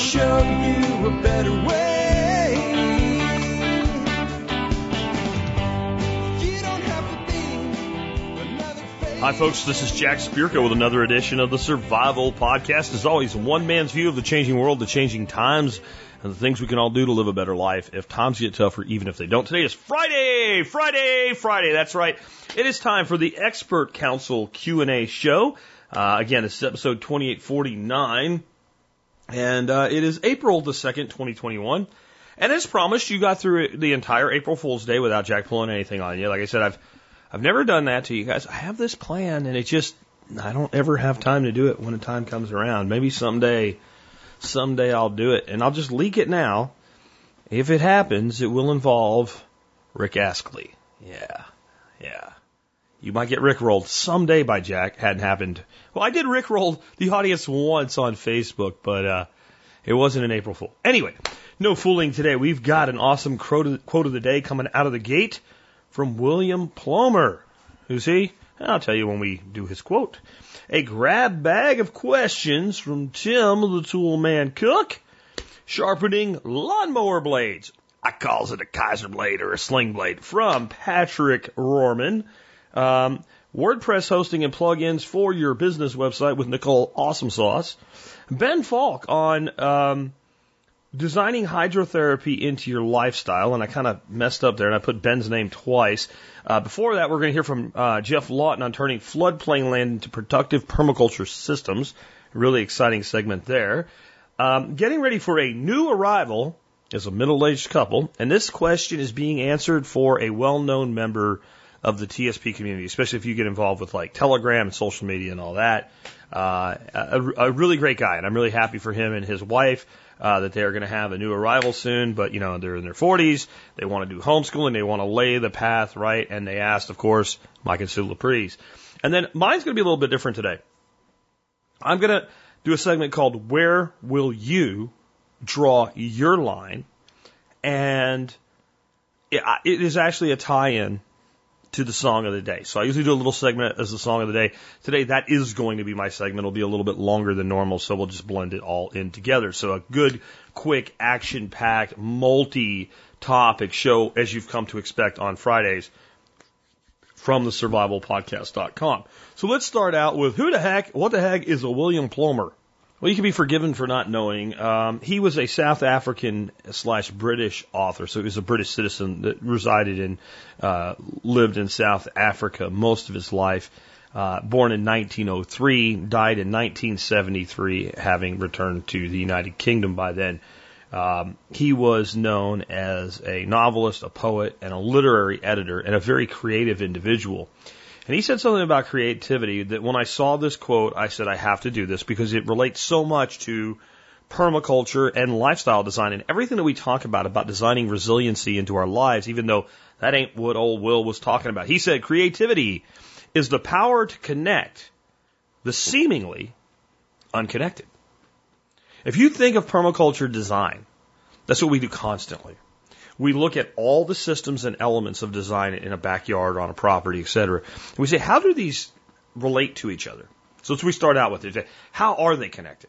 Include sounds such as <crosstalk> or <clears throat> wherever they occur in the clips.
show you a better way. Hi, folks. This is Jack Spirko with another edition of the Survival Podcast. As always, one man's view of the changing world, the changing times, and the things we can all do to live a better life if times get tougher, even if they don't. Today is Friday, Friday, Friday. That's right. It is time for the Expert Council Q&A show. Uh, again, this is episode 2849, and uh, it is April the 2nd, 2021. And as promised, you got through the entire April Fool's Day without Jack pulling anything on you. Like I said, I've I've never done that to you guys. I have this plan, and it just I don't ever have time to do it when the time comes around. Maybe someday, someday I'll do it, and I'll just leak it now. If it happens, it will involve Rick Astley. Yeah, yeah. You might get Rick rolled someday by Jack. Hadn't happened. Well, I did Rick roll the audience once on Facebook, but uh, it wasn't an April Fool. Anyway, no fooling today. We've got an awesome quote of the day coming out of the gate from William Plomer. Who's he? I'll tell you when we do his quote. A grab bag of questions from Tim the Tool Man Cook, sharpening lawnmower blades. I calls it a Kaiser blade or a sling blade from Patrick Rohrman. Um, WordPress hosting and plugins for your business website with Nicole Awesome Sauce. Ben Falk on um, designing hydrotherapy into your lifestyle, and I kind of messed up there, and I put Ben's name twice. Uh, before that, we're going to hear from uh, Geoff Lawton on turning floodplain land into productive permaculture systems. Really exciting segment there. Um, getting ready for a new arrival is a middle-aged couple, and this question is being answered for a well-known member of the TSP community, especially if you get involved with like Telegram and social media and all that. Uh, a, a really great guy, and I'm really happy for him and his wife uh, that they're going to have a new arrival soon. But you know, they're in their 40s. They want to do homeschooling. They want to lay the path right. And they asked, of course, Mike and Sue Laprise. And then mine's going to be a little bit different today. I'm going to do a segment called "Where Will You Draw Your Line?" and it, it is actually a tie-in to the song of the day. So I usually do a little segment as the song of the day. Today that is going to be my segment. It'll be a little bit longer than normal, so we'll just blend it all in together. So a good, quick, action-packed, multi-topic show as you've come to expect on Fridays from the survivalpodcast.com. So let's start out with who the heck, what the heck is a William Plomer? Well, you can be forgiven for not knowing. Um, he was a South African slash British author, so he was a British citizen that resided in, uh, lived in South Africa most of his life. Uh, born in 1903, died in 1973, having returned to the United Kingdom by then. Um, he was known as a novelist, a poet, and a literary editor, and a very creative individual. And he said something about creativity that when I saw this quote, I said, I have to do this because it relates so much to permaculture and lifestyle design and everything that we talk about, about designing resiliency into our lives, even though that ain't what old Will was talking about. He said creativity is the power to connect the seemingly unconnected. If you think of permaculture design, that's what we do constantly we look at all the systems and elements of design in a backyard, on a property, et cetera. We say, how do these relate to each other? So let's we start out with it. How are they connected?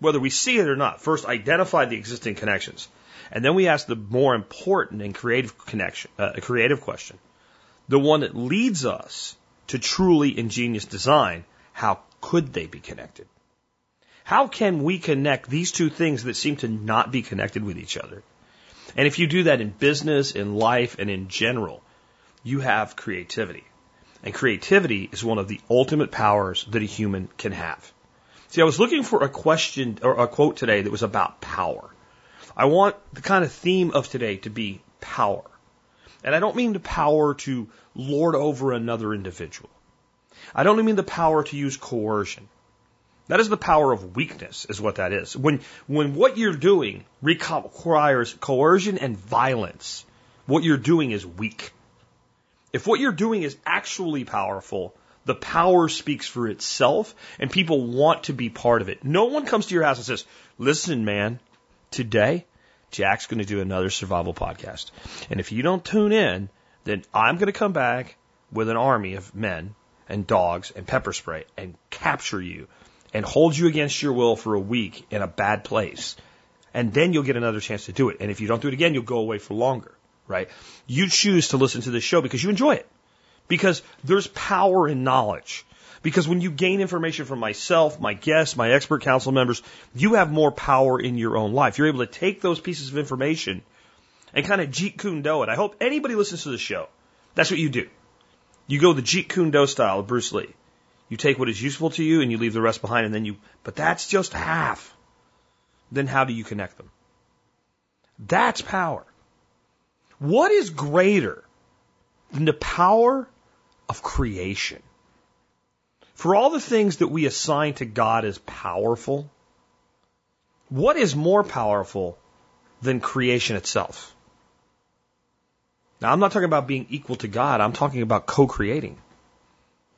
Whether we see it or not, first identify the existing connections. And then we ask the more important and creative connection, uh, creative question. The one that leads us to truly ingenious design. How could they be connected? How can we connect these two things that seem to not be connected with each other? And if you do that in business, in life, and in general, you have creativity. And creativity is one of the ultimate powers that a human can have. See, I was looking for a question or a quote today that was about power. I want the kind of theme of today to be power. And I don't mean the power to lord over another individual. I don't mean the power to use coercion. That is the power of weakness, is what that is. When, when what you're doing requires coercion and violence, what you're doing is weak. If what you're doing is actually powerful, the power speaks for itself and people want to be part of it. No one comes to your house and says, listen, man, today Jack's going to do another survival podcast. And if you don't tune in, then I'm going to come back with an army of men and dogs and pepper spray and capture you and hold you against your will for a week in a bad place. And then you'll get another chance to do it. And if you don't do it again, you'll go away for longer, right? You choose to listen to this show because you enjoy it. Because there's power in knowledge. Because when you gain information from myself, my guests, my expert council members, you have more power in your own life. You're able to take those pieces of information and kind of Jeet Kune Do it. I hope anybody listens to the show. That's what you do. You go the Jeet Kune Do style of Bruce Lee. You take what is useful to you and you leave the rest behind and then you, but that's just half. Then how do you connect them? That's power. What is greater than the power of creation? For all the things that we assign to God as powerful, what is more powerful than creation itself? Now, I'm not talking about being equal to God. I'm talking about co-creating.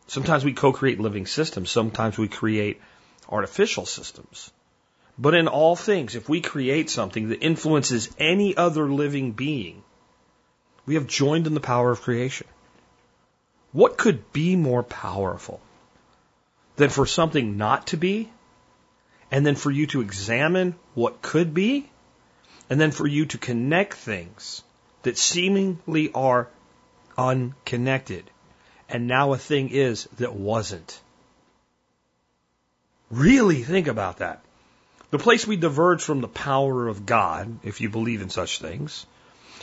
Sometimes we co-create living systems. Sometimes we create artificial systems. But in all things, if we create something that influences any other living being, we have joined in the power of creation. What could be more powerful than for something not to be, and then for you to examine what could be, and then for you to connect things that seemingly are unconnected, and now a thing is that wasn't. Really think about that. The place we diverge from the power of God, if you believe in such things,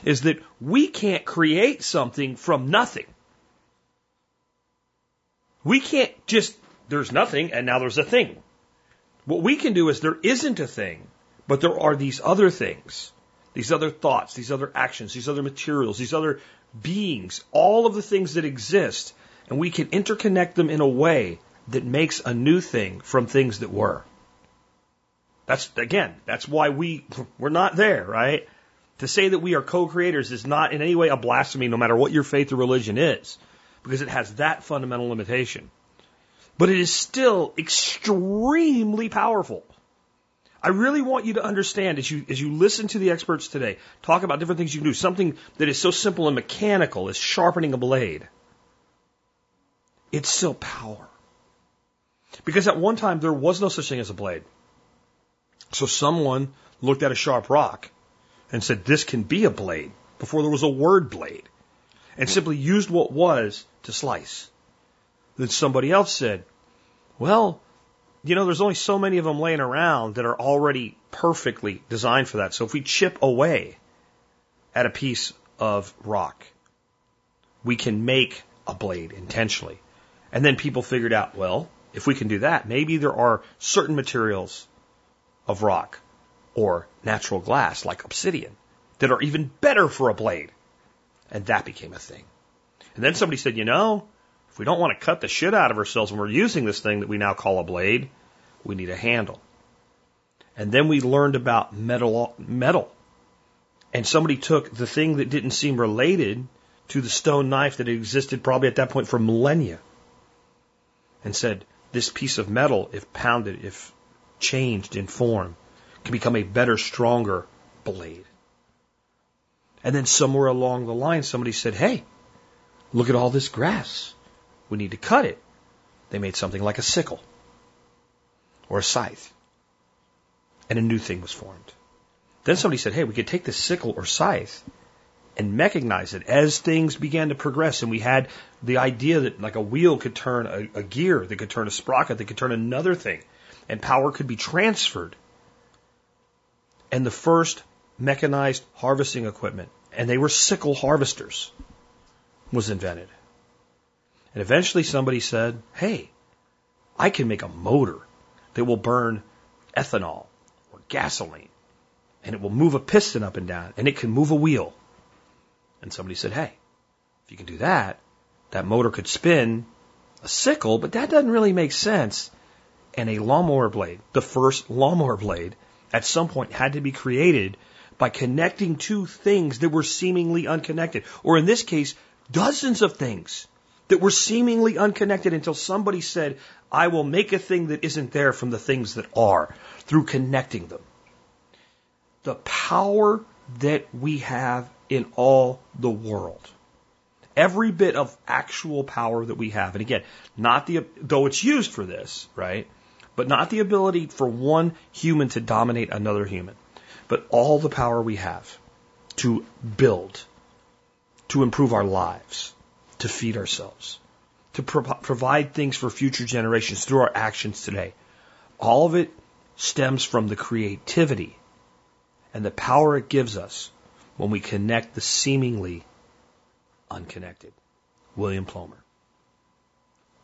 is that we can't create something from nothing. We can't just, there's nothing and now there's a thing. What we can do is there isn't a thing, but there are these other things, these other thoughts, these other actions, these other materials, these other beings, all of the things that exist, and we can interconnect them in a way that makes a new thing from things that were. That's again, that's why we we're not there, right? To say that we are co-creators is not in any way a blasphemy, no matter what your faith or religion is, because it has that fundamental limitation. But it is still extremely powerful. I really want you to understand as you as you listen to the experts today talk about different things you can do, something that is so simple and mechanical as sharpening a blade. It's still power. Because at one time there was no such thing as a blade. So someone looked at a sharp rock and said, This can be a blade, before there was a word blade, and simply used what was to slice. Then somebody else said, Well, you know, there's only so many of them laying around that are already perfectly designed for that. So if we chip away at a piece of rock, we can make a blade intentionally. And then people figured out, well, if we can do that, maybe there are certain materials of rock or natural glass like obsidian that are even better for a blade. And that became a thing. And then somebody said, you know, if we don't want to cut the shit out of ourselves when we're using this thing that we now call a blade, we need a handle. And then we learned about metal, metal. And somebody took the thing that didn't seem related to the stone knife that existed probably at that point for millennia and said, this piece of metal, if pounded, if changed in form, can become a better, stronger blade. And then somewhere along the line, somebody said, Hey, look at all this grass. We need to cut it. They made something like a sickle or a scythe. And a new thing was formed. Then somebody said, Hey, we could take this sickle or scythe and mechanize it as things began to progress. And we had the idea that like a wheel could turn a, a gear, that could turn a sprocket, that could turn another thing, and power could be transferred. And the first mechanized harvesting equipment, and they were sickle harvesters, was invented. And eventually somebody said, hey, I can make a motor that will burn ethanol or gasoline, and it will move a piston up and down, and it can move a wheel. And somebody said, hey, if you can do that, that motor could spin a sickle, but that doesn't really make sense. And a lawnmower blade, the first lawnmower blade, at some point had to be created by connecting two things that were seemingly unconnected. Or in this case, dozens of things that were seemingly unconnected until somebody said, I will make a thing that isn't there from the things that are through connecting them. The power that we have in all the world. Every bit of actual power that we have. And again, not the, though it's used for this, right? but not the ability for one human to dominate another human, but all the power we have to build, to improve our lives, to feed ourselves, to pro- provide things for future generations through our actions today. All of it stems from the creativity and the power it gives us when we connect the seemingly unconnected. William Plomer.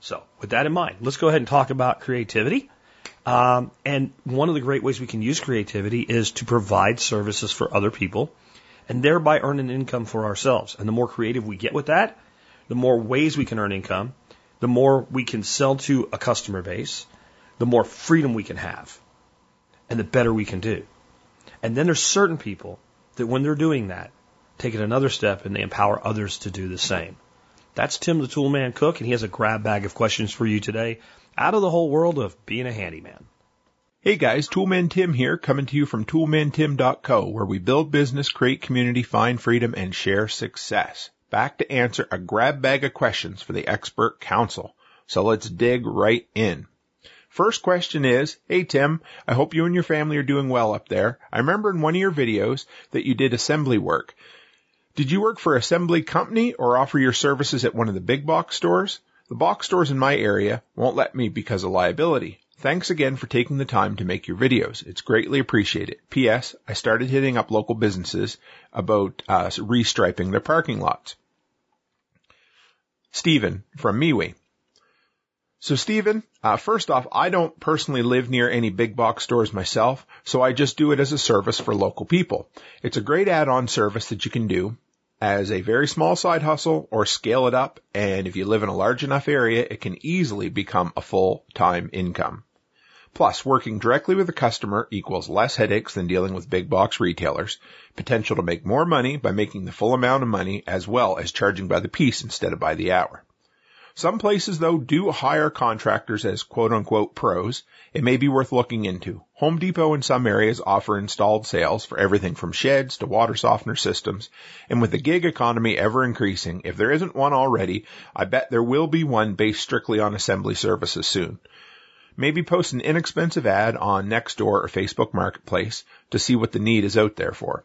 So, with that in mind, let's go ahead and talk about creativity. Um, and one of the great ways we can use creativity is to provide services for other people and thereby earn an income for ourselves. And the more creative we get with that, the more ways we can earn income, the more we can sell to a customer base, the more freedom we can have, and the better we can do. And then there's certain people that when they're doing that, take it another step and they empower others to do the same. That's Tim the Toolman Cook, and he has a grab bag of questions for you today out of the whole world of being a handyman. Hey guys, Toolman Tim here, coming to you from toolmantim.co, where we build business, create community, find freedom, and share success. Back to answer a grab bag of questions for the expert council. So let's dig right in. First question is, Hey Tim, I hope you and your family are doing well up there. I remember in one of your videos that you did assembly work. Did you work for assembly company or offer your services at one of the big box stores? The box stores in my area won't let me because of liability. Thanks again for taking the time to make your videos. It's greatly appreciated. P.S. I started hitting up local businesses about uh, restriping their parking lots. Stephen from MeWe. So Stephen, uh, first off, I don't personally live near any big box stores myself, so I just do it as a service for local people. It's a great add-on service that you can do as a very small side hustle or scale it up. And if you live in a large enough area, it can easily become a full-time income. Plus, working directly with the customer equals less headaches than dealing with big box retailers, potential to make more money by making the full amount of money as well as charging by the piece instead of by the hour. Some places though do hire contractors as quote unquote pros. It may be worth looking into. Home Depot in some areas offer installed sales for everything from sheds to water softener systems. And with the gig economy ever increasing, if there isn't one already, I bet there will be one based strictly on assembly services soon. Maybe post an inexpensive ad on Nextdoor or Facebook Marketplace to see what the need is out there for.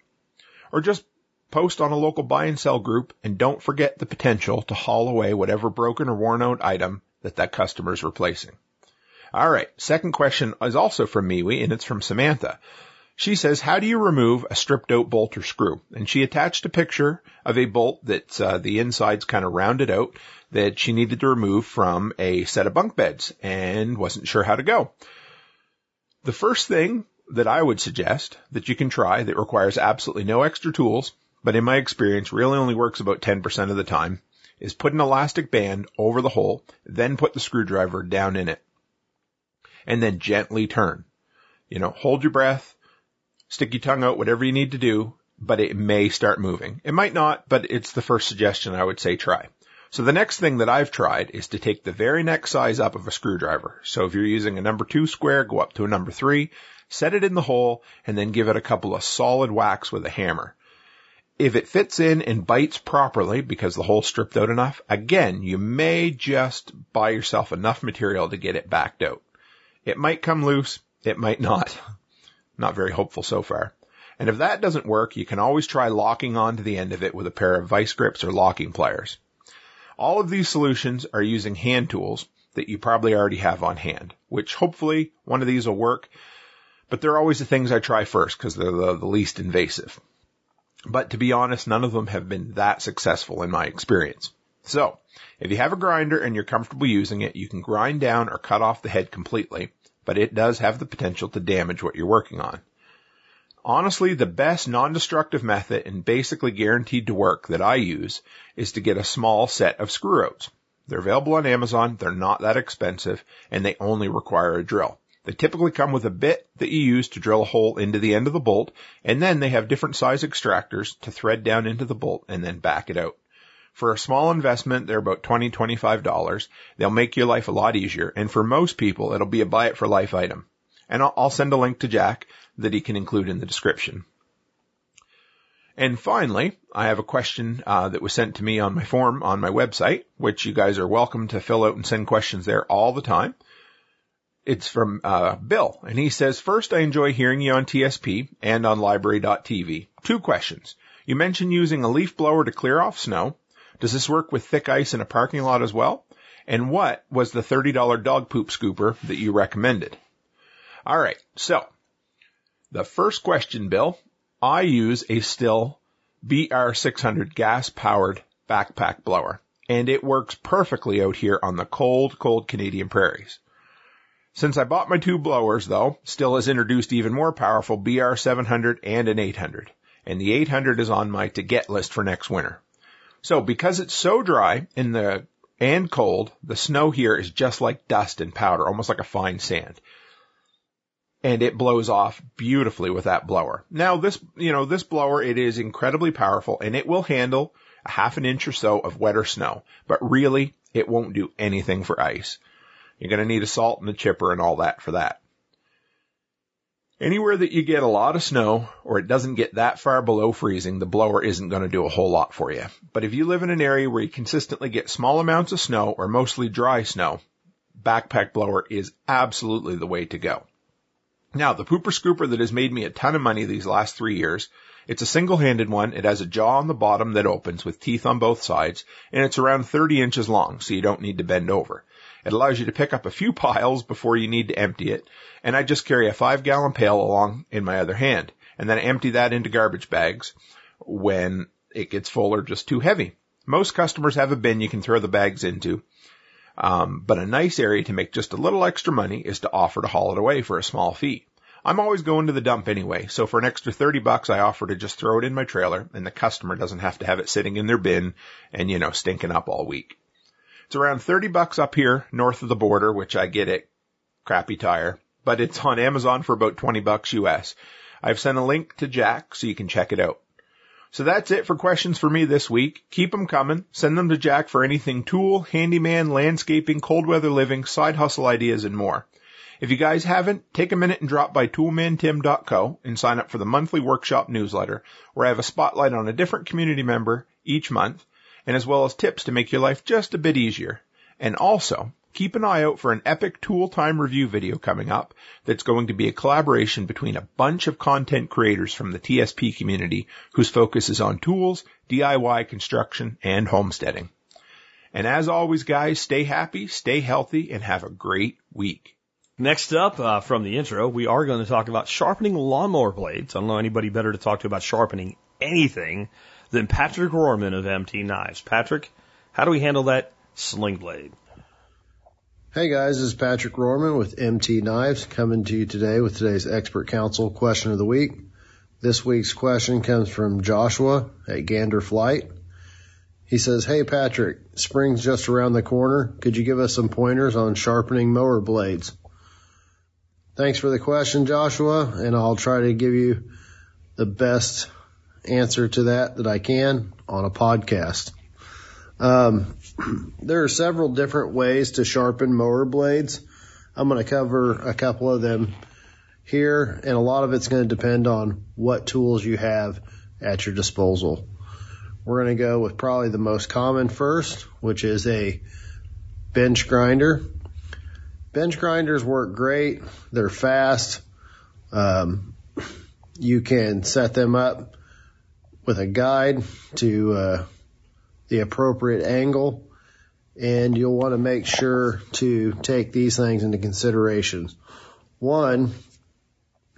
Or just post on a local buy and sell group, and don't forget the potential to haul away whatever broken or worn out item that that customer is replacing. All right. Second question is also from MeWe and it's from Samantha. She says, how do you remove a stripped out bolt or screw? And she attached a picture of a bolt that uh, the inside's kind of rounded out that she needed to remove from a set of bunk beds and wasn't sure how to go. The first thing that I would suggest that you can try that requires absolutely no extra tools but in my experience really only works about 10% of the time, is put an elastic band over the hole, then put the screwdriver down in it. And then gently turn. You know, hold your breath, stick your tongue out, whatever you need to do, but it may start moving. It might not, but it's the first suggestion I would say try. So the next thing that I've tried is to take the very next size up of a screwdriver. So if you're using a number two square, go up to a number three, set it in the hole, and then give it a couple of solid whacks with a hammer. If it fits in and bites properly because the hole's stripped out enough, again, you may just buy yourself enough material to get it backed out. It might come loose. It might not. <laughs> Not very hopeful so far. And if that doesn't work, you can always try locking onto the end of it with a pair of vice grips or locking pliers. All of these solutions are using hand tools that you probably already have on hand, which hopefully one of these will work. But they're always the things I try first because they're the, the least invasive. But to be honest, none of them have been that successful in my experience. So, if you have a grinder and you're comfortable using it, you can grind down or cut off the head completely, but it does have the potential to damage what you're working on. Honestly, the best non-destructive method and basically guaranteed to work that I use is to get a small set of screw outs. They're available on Amazon, they're not that expensive, and they only require a drill. They typically come with a bit that you use to drill a hole into the end of the bolt, and then they have different size extractors to thread down into the bolt and then back it out. For a small investment, they're about $20, $25. They'll make your life a lot easier, and for most people, it'll be a buy it for life item. And I'll, I'll send a link to Jack that he can include in the description. And finally, I have a question uh, that was sent to me on my form on my website, which you guys are welcome to fill out and send questions there all the time it's from uh, Bill, and he says, First, I enjoy hearing you on TSP and on lbry.tv. Two questions. You mentioned using a leaf blower to clear off snow. Does this work with thick ice in a parking lot as well? And what was the $30 dog poop scooper that you recommended? All right. So the first question, Bill, I use a Stihl BR600 gas powered backpack blower and it works perfectly out here on the cold, cold Canadian prairies. Since I bought my two blowers though, Stihl has introduced even more powerful BR700 and an 800. And the 800 is on my to get list for next winter. So because it's so dry in the and cold, the snow here is just like dust and powder, almost like a fine sand. And it blows off beautifully with that blower. Now this, you know, this blower, it is incredibly powerful and it will handle a half an inch or so of wetter snow, but really it won't do anything for ice. You're going to need a salt and a chipper and all that for that. Anywhere that you get a lot of snow or it doesn't get that far below freezing, the blower isn't going to do a whole lot for you. But if you live in an area where you consistently get small amounts of snow or mostly dry snow, backpack blower is absolutely the way to go. Now, the pooper scooper that has made me a ton of money these last three years it's a single-handed one. It has a jaw on the bottom that opens with teeth on both sides, and it's around 30 inches long, so you don't need to bend over. It allows you to pick up a few piles before you need to empty it, and I just carry a five gallon pail along in my other hand, and then I empty that into garbage bags when it gets full or just too heavy. Most customers have a bin you can throw the bags into, um, but a nice area to make just a little extra money is to offer to haul it away for a small fee. I'm always going to the dump anyway, so for an extra 30 bucks, I offer to just throw it in my trailer and the customer doesn't have to have it sitting in their bin and, you know, stinking up all week. It's around 30 bucks up here north of the border, which I get at Crappy Tire, but it's on Amazon for about 20 bucks US. I've sent a link to Jack so you can check it out. So that's it for questions for me this week. Keep them coming. Send them to Jack for anything tool, handyman, landscaping, cold weather living, side hustle ideas, and more. If you guys haven't, take a minute and drop by toolmantim.co and sign up for the monthly workshop newsletter where I have a spotlight on a different community member each month and as well as tips to make your life just a bit easier. And also, keep an eye out for an epic tool time review video coming up that's going to be a collaboration between a bunch of content creators from the TSP community whose focus is on tools, DIY construction, and homesteading. And as always, guys, stay happy, stay healthy, and have a great week. Next up, uh, from the intro, we are going to talk about sharpening lawnmower blades. I don't know anybody better to talk to about sharpening anything than Patrick Rohrman of MT Knives. Patrick, how do we handle that sling blade? Hey guys, this is Patrick Rohrman with MT Knives coming to you today with today's expert council question of the week. This week's question comes from Joshua at Gander Flight. He says, Hey Patrick, spring's just around the corner. Could you give us some pointers on sharpening mower blades? Thanks for the question, Joshua, and I'll try to give you the best answer to that that I can on a podcast. Um, <clears throat> there are several different ways to sharpen mower blades. I'm going to cover a couple of them here, and a lot of it's going to depend on what tools you have at your disposal. We're going to go with probably the most common first, which is a bench grinder. Bench grinders work great. They're fast. Um, <clears throat> you can set them up with a guide to uh, the appropriate angle, and you'll want to make sure to take these things into consideration. One,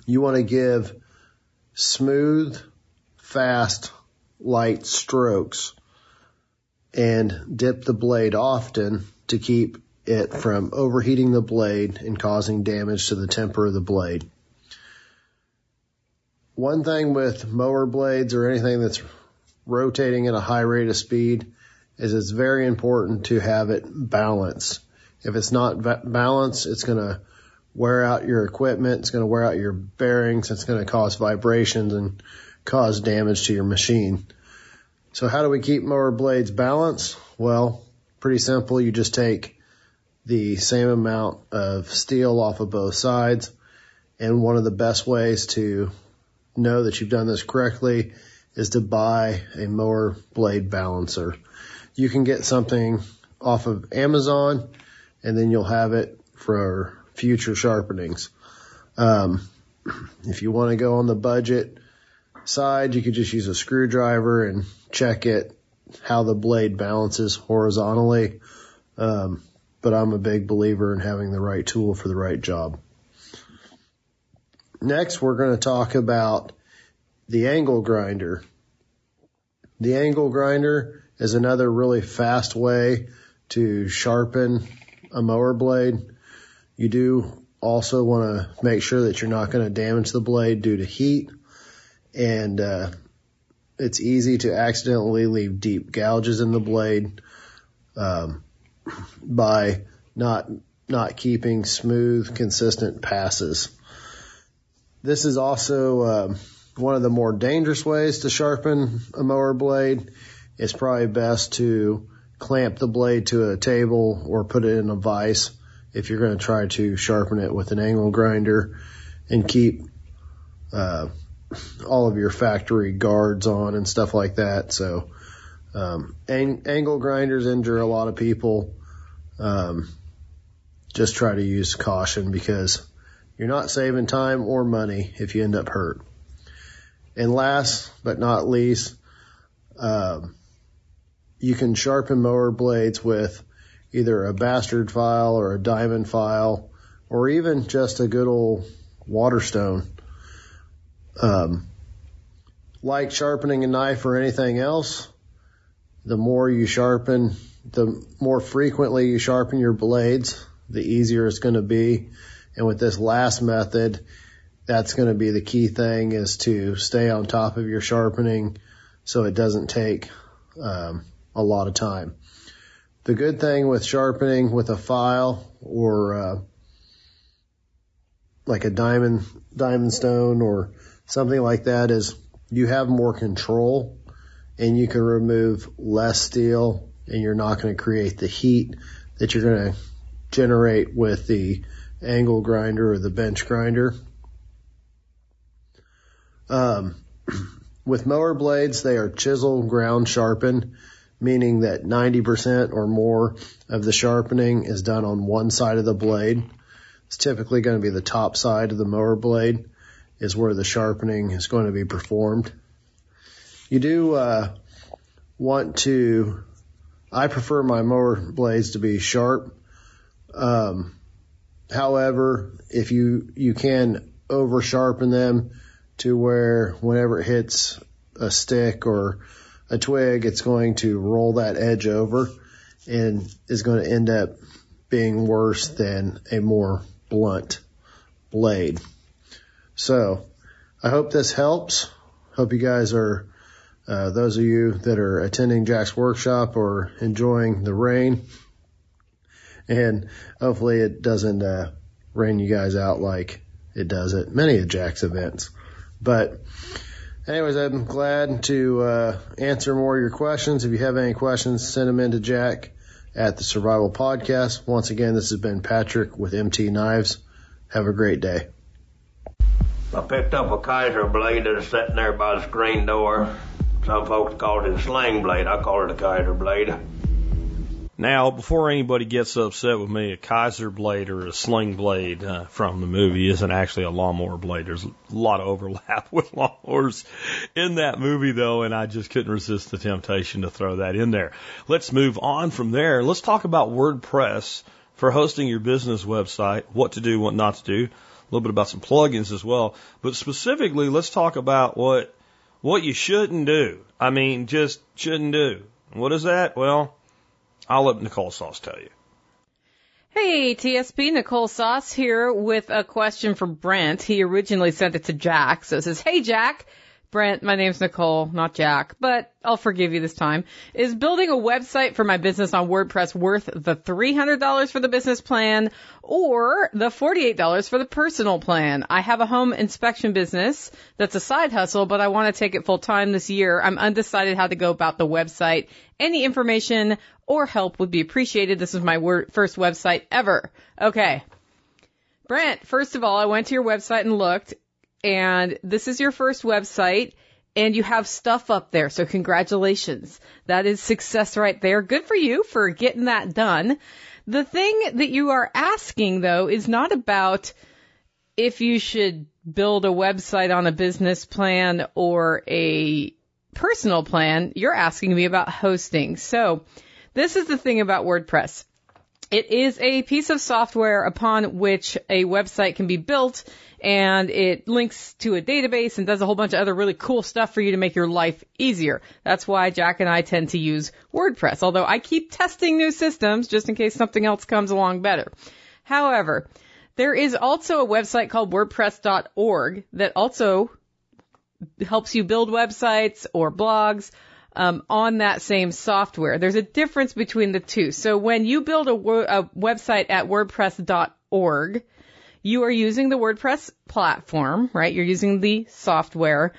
you want to give smooth, fast, light strokes and dip the blade often to keep it from overheating the blade and causing damage to the temper of the blade. One thing with mower blades or anything that's rotating at a high rate of speed is it's very important to have it balanced. If it's not balanced, it's going to wear out your equipment. It's going to wear out your bearings. It's going to cause vibrations and cause damage to your machine. So how do we keep mower blades balanced? Well, pretty simple. You just take the same amount of steel off of both sides. And one of the best ways to know that you've done this correctly is to buy a mower blade balancer. You can get something off of Amazon and then you'll have it for future sharpenings. Um, if you want to go on the budget side, you could just use a screwdriver and check it how the blade balances horizontally. Um, but I'm a big believer in having the right tool for the right job. Next, we're going to talk about the angle grinder. The angle grinder is another really fast way to sharpen a mower blade. You do also want to make sure that you're not going to damage the blade due to heat and uh, it's easy to accidentally leave deep gouges in the blade um, by not not keeping smooth, consistent passes. This is also um, one of the more dangerous ways to sharpen a mower blade. It's probably best to clamp the blade to a table or put it in a vise if you're going to try to sharpen it with an angle grinder and keep uh, all of your factory guards on and stuff like that. So, um, ang- angle grinders injure a lot of people. Um, just try to use caution because you're not saving time or money if you end up hurt. And last but not least, um, you can sharpen mower blades with either a bastard file or a diamond file or even just a good old waterstone. Um, like sharpening a knife or anything else, the more you sharpen, the more frequently you sharpen your blades, the easier it's going to be. And with this last method, that's going to be the key thing is to stay on top of your sharpening so it doesn't take um, a lot of time. The good thing with sharpening with a file or uh, like a diamond diamond stone or something like that is you have more control and you can remove less steel and you're not going to create the heat that you're going to generate with the angle grinder or the bench grinder. Um, <clears throat> with mower blades, they are chisel ground sharpened, meaning that 90% or more of the sharpening is done on one side of the blade. It's typically going to be the top side of the mower blade is where the sharpening is going to be performed. You do uh, want to. I prefer my mower blades to be sharp. Um, however, if you you can over sharpen them to where whenever it hits a stick or a twig, it's going to roll that edge over and is going to end up being worse than a more blunt blade. So I hope this helps. Hope you guys are, uh, those of you that are attending Jack's workshop or enjoying the rain. And hopefully it doesn't, uh, rain you guys out like it does at many of Jack's events. But anyways, I'm glad to, uh, answer more of your questions. If you have any questions, send them in to Jack at the Survival Podcast. Once again, this has been Patrick with MT Knives. Have a great day. I picked up a Kaiser blade that was sitting there by the screen door. Some folks call it a sling blade. I call it a Kaiser blade. Now, before anybody gets upset with me, a Kaiser blade or a sling blade uh, from the movie isn't actually a lawnmower blade. There's a lot of overlap <laughs> with lawnmowers in that movie, though, and I just couldn't resist the temptation to throw that in there. Let's move on from there. Let's talk about WordPress for hosting your business website, what to do, what not to do, a little bit about some plugins as well. But specifically, let's talk about what what you shouldn't do. I mean, just shouldn't do. What is that? Well, I'll let Nicole Sauce tell you. Hey, TSP, Nicole Sauce here with a question for Brent. He originally sent it to Jack. So it says, Hey Jack, Brent, my name's Nicole, not Jack, but I'll forgive you this time. Is building a website for my business on WordPress worth the $300 for the business plan or the $48 for the personal plan? I have a home inspection business that's a side hustle, but I want to take it full time this year. I'm undecided how to go about the website. Any information or help would be appreciated. This is my wor- first website ever. Okay. Brent, first of all, I went to your website and looked and this is your first website and you have stuff up there. So congratulations. That is success right there. Good for you for getting that done. The thing that you are asking though is not about if you should build a website on a business plan or a personal plan. You're asking me about hosting. So this is the thing about WordPress. It is a piece of software upon which a website can be built and it links to a database and does a whole bunch of other really cool stuff for you to make your life easier. That's why Jack and I tend to use WordPress, although I keep testing new systems just in case something else comes along better. However, there is also a website called WordPress.org that also helps you build websites or blogs um, on that same software. There's a difference between the two. So when you build a, wo- a website at WordPress.org, you are using the WordPress platform, right? You're using the software.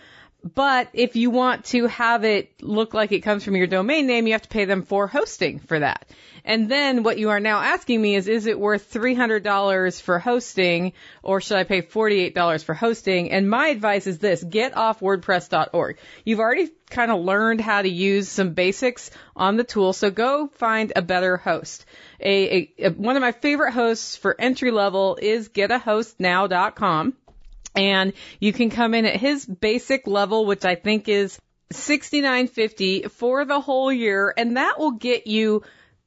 But if you want to have it look like it comes from your domain name, you have to pay them for hosting for that. And then what you are now asking me is, is it worth $300 for hosting or should I pay $48 for hosting? And my advice is this, get off WordPress.org. You've already kind of learned how to use some basics on the tool, so go find a better host. A, a, a one of my favorite hosts for entry level is getahostnow.com. And you can come in at his basic level, which I think is 69.50 for the whole year, and that will get you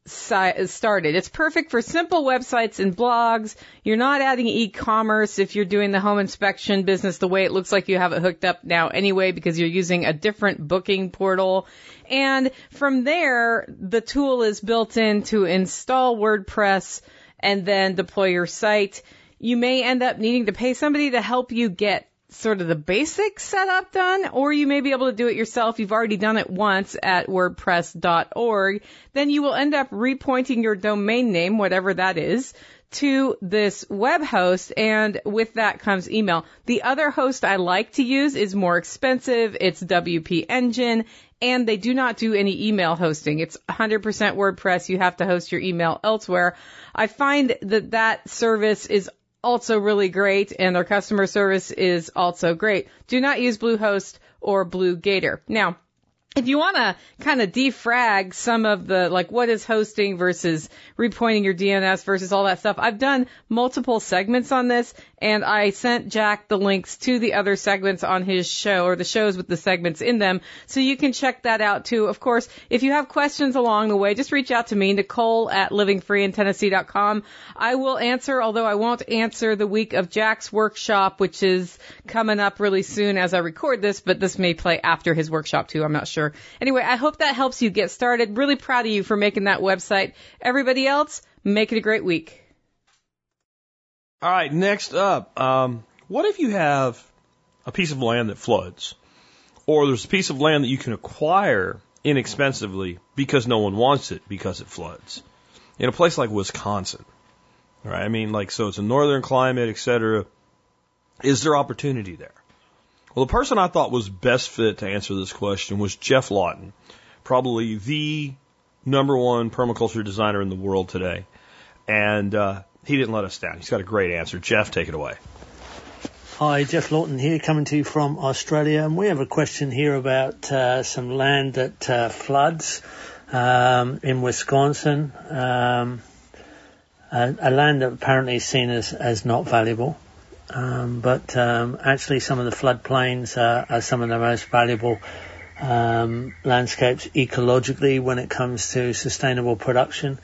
started. It's perfect for simple websites and blogs. You're not adding e-commerce if you're doing the home inspection business the way it looks like you have it hooked up now anyway because you're using a different booking portal. And from there, the tool is built in to install WordPress and then deploy your site. You may end up needing to pay somebody to help you get sort of the basic setup done, or you may be able to do it yourself. You've already done it once at WordPress.org. Then you will end up repointing your domain name, whatever that is, to this web host, and with that comes email. The other host I like to use is more expensive. It's WP Engine, and they do not do any email hosting. It's 100% WordPress. You have to host your email elsewhere. I find that that service is also really great and their customer service is also great. Do not use Bluehost or Blue Gator. Now, if you want to kind of defrag some of the, like, what is hosting versus repointing your DNS versus all that stuff, I've done multiple segments on this, and I sent Jack the links to the other segments on his show, or the shows with the segments in them, so you can check that out too. Of course, if you have questions along the way, just reach out to me, Nicole at livingfreeintennessee.com. I will answer, although I won't answer the week of Jack's workshop, which is coming up really soon as I record this, but this may play after his workshop too, I'm not sure. Anyway, I hope that helps you get started. Really proud of you for making that website. Everybody else, make it a great week. All right, next up, um, what if you have a piece of land that floods, or there's a piece of land that you can acquire inexpensively because no one wants it because it floods, in a place like Wisconsin, right? I mean, like so, it's a northern climate, et cetera. Is there opportunity there? Well, the person I thought was best fit to answer this question was Geoff Lawton, probably the number one permaculture designer in the world today, and uh, he didn't let us down. He's got a great answer. Geoff, take it away. Hi, Geoff Lawton here, coming to you from Australia, and we have a question here about uh, some land that uh, floods um, in Wisconsin, um, a, a land that apparently is seen as, as not valuable. Um, but um, actually, some of the floodplains are, are some of the most valuable um, landscapes ecologically when it comes to sustainable production.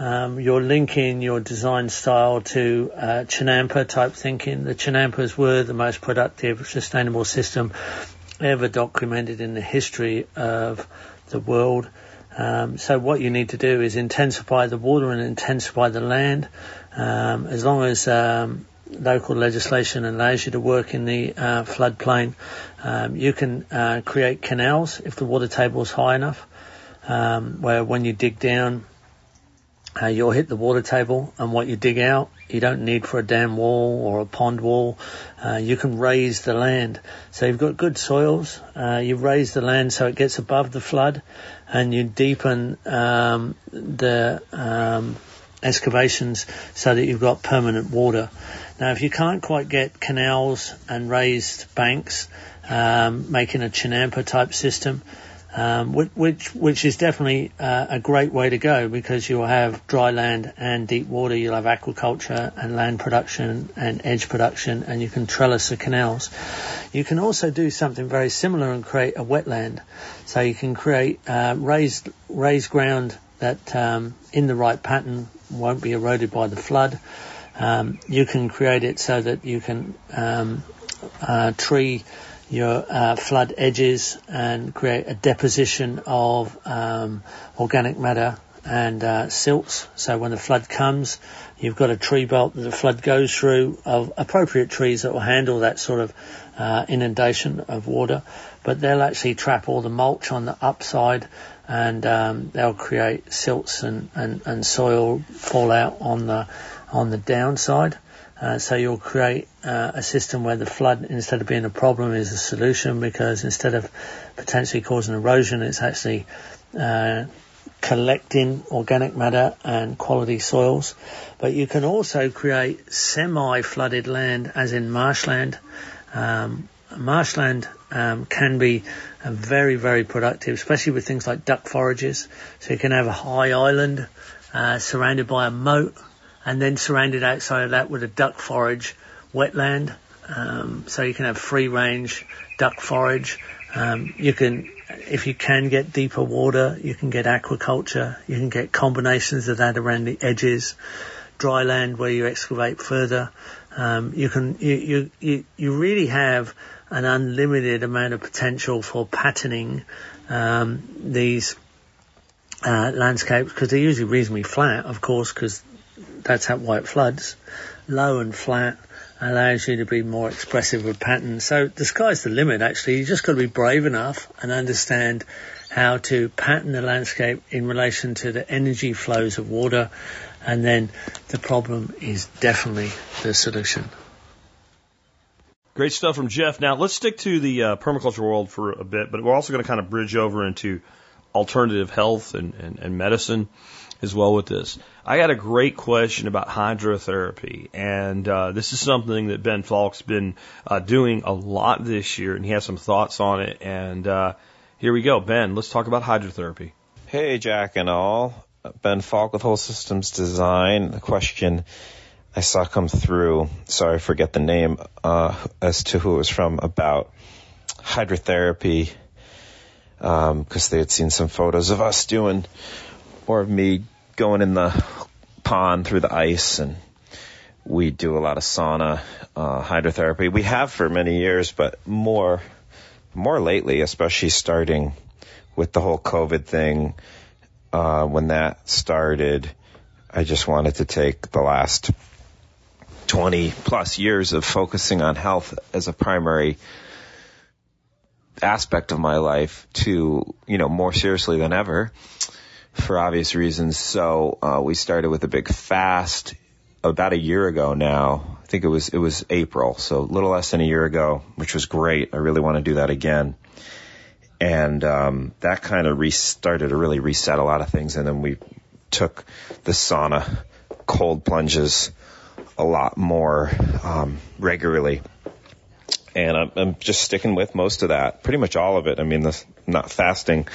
Um, you're linking your design style to uh, Chinampa type thinking. The Chinampas were the most productive sustainable system ever documented in the history of the world. Um, so what you need to do is intensify the water and intensify the land. Um, as long as um, local legislation allows you to work in the uh, floodplain, um, you can uh, create canals if the water table is high enough, um, where when you dig down, uh, you'll hit the water table, and what you dig out, you don't need for a dam wall or a pond wall. Uh, you can raise the land. So you've got good soils. Uh, you raise the land so it gets above the flood, and you deepen um, the um, excavations so that you've got permanent water. Now, if you can't quite get canals and raised banks, um, making a Chinampa type system, um, which which is definitely uh, a great way to go because you'll have dry land and deep water. You'll have aquaculture and land production and edge production, and you can trellis the canals. You can also do something very similar and create a wetland. So you can create uh, raised raised ground that um, in the right pattern won't be eroded by the flood. Um, you can create it so that you can um, uh, tree your uh, flood edges and create a deposition of um, organic matter and uh, silts. So when the flood comes, you've got a tree belt that the flood goes through of appropriate trees that will handle that sort of uh, inundation of water. But they'll actually trap all the mulch on the upside and um, they'll create silts and, and, and soil fallout on the on the downside. Uh, so you'll create uh, a system where the flood, instead of being a problem, is a solution because instead of potentially causing erosion, it's actually uh, collecting organic matter and quality soils. But you can also create semi-flooded land, as in marshland. Um, marshland um, can be very, very productive, especially with things like duck forages. So you can have a high island uh, surrounded by a moat and then surrounded outside of that with a duck forage wetland. Um, so you can have free range duck forage. Um, you can, if you can get deeper water, you can get aquaculture. You can get combinations of that around the edges. Dry land where you excavate further. Um, you can, you, you, you, you really have an unlimited amount of potential for patterning um, these uh, landscapes because they're usually reasonably flat, of course, because that's how why it floods. Low and flat allows you to be more expressive with patterns. So the sky's the limit actually. You just got to be brave enough and understand how to pattern the landscape in relation to the energy flows of water and then the problem is definitely the solution. Great stuff from Geoff. Now let's stick to the uh, permaculture world for a bit, but we're also going to kind of bridge over into alternative health and, and, and medicine as well with this. I got a great question about hydrotherapy, and uh, this is something that Ben Falk's been uh, doing a lot this year, and he has some thoughts on it. And uh, here we go, Ben. Let's talk about hydrotherapy. Hey, Jack and all. Ben Falk with Whole Systems Design. The question I saw come through, sorry, I forget the name, uh, as to who it was from, about hydrotherapy, because um, they had seen some photos of us doing or of me going in the pond through the ice and we do a lot of sauna, uh, hydrotherapy. We have for many years, but more, more lately, especially starting with the whole COVID thing, uh, when that started, I just wanted to take the last 20 plus years of focusing on health as a primary aspect of my life to, you know, more seriously than ever for obvious reasons. So uh, we started with a big fast about a year ago now. I think it was it was April, so a little less than a year ago, which was great. I really want to do that again. And um, that kind of restarted to really reset a lot of things. And then we took the sauna, cold plunges, a lot more um, regularly and I'm, I'm, just sticking with most of that, pretty much all of it. I mean, the, not fasting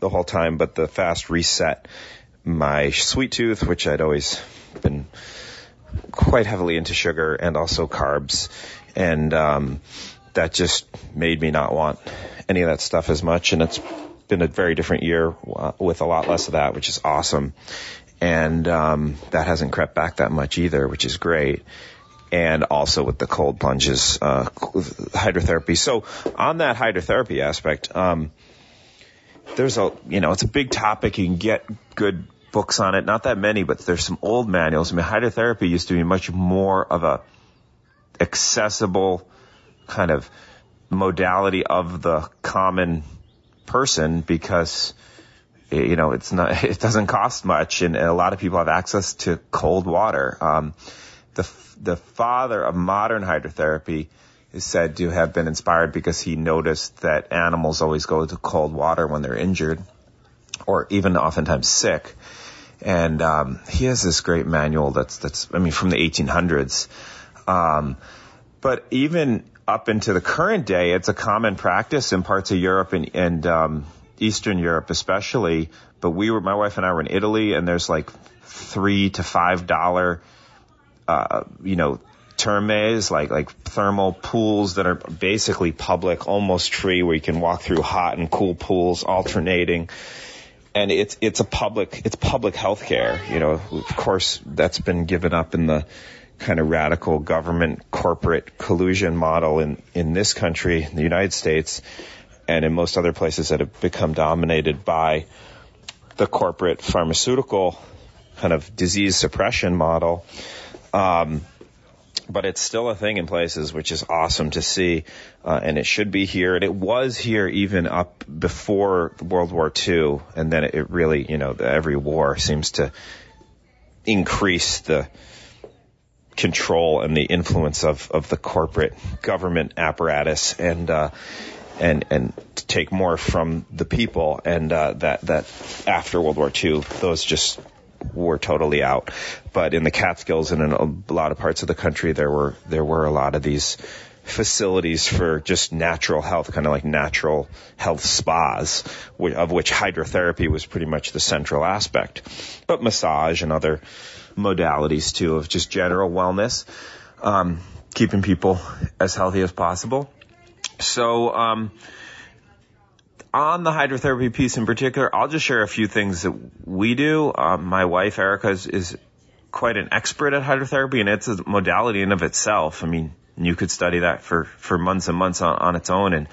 the whole time, but the fast reset my sweet tooth, which I'd always been quite heavily into sugar and also carbs, and um, that just made me not want any of that stuff as much. And it's been a very different year uh, with a lot less of that, which is awesome. And um, that hasn't crept back that much either, which is great and also with the cold plunges, uh, hydrotherapy. So on that hydrotherapy aspect, um, there's a, you know, it's a big topic. You can get good books on it. Not that many, but there's some old manuals. I mean, hydrotherapy used to be much more of a accessible kind of modality of the common person because you know it's not <laughs> it doesn't cost much and a lot of people have access to cold water um, the the father of modern hydrotherapy is said to have been inspired because he noticed that animals always go to cold water when they're injured or even oftentimes sick. and um, he has this great manual that's that's I mean from the 1800s. Um, but even up into the current day, it's a common practice in parts of Europe and, and um, Eastern Europe especially. But we were, my wife and I were in Italy, and there's like three to five dollar, uh, you know, termes, like like thermal pools that are basically public, almost free, where you can walk through hot and cool pools alternating. And it's it's a public it's public health care. You know, of course that's been given up in the kind of radical government corporate collusion model in in this country, in the United States, and in most other places that have become dominated by the corporate pharmaceutical kind of disease suppression model. Um, but it's still a thing in places, which is awesome to see, uh, and it should be here. And it was here even up before World War II, and then it really, you know, every war seems to increase the control and the influence of, of the corporate government apparatus and uh, and and take more from the people and uh, that that after World War II those just were totally out but in the Catskills and in a lot of parts of the country there were there were a lot of these facilities for just natural health kind of like natural health spas of which hydrotherapy was pretty much the central aspect but massage and other modalities too of just general wellness, um, keeping people as healthy as possible. So, um, on the hydrotherapy piece in particular, I'll just share a few things that we do. Um, my wife Erica is, is quite an expert at hydrotherapy, and it's a modality in of itself. I mean, you could study that for for months and months on, on its own, and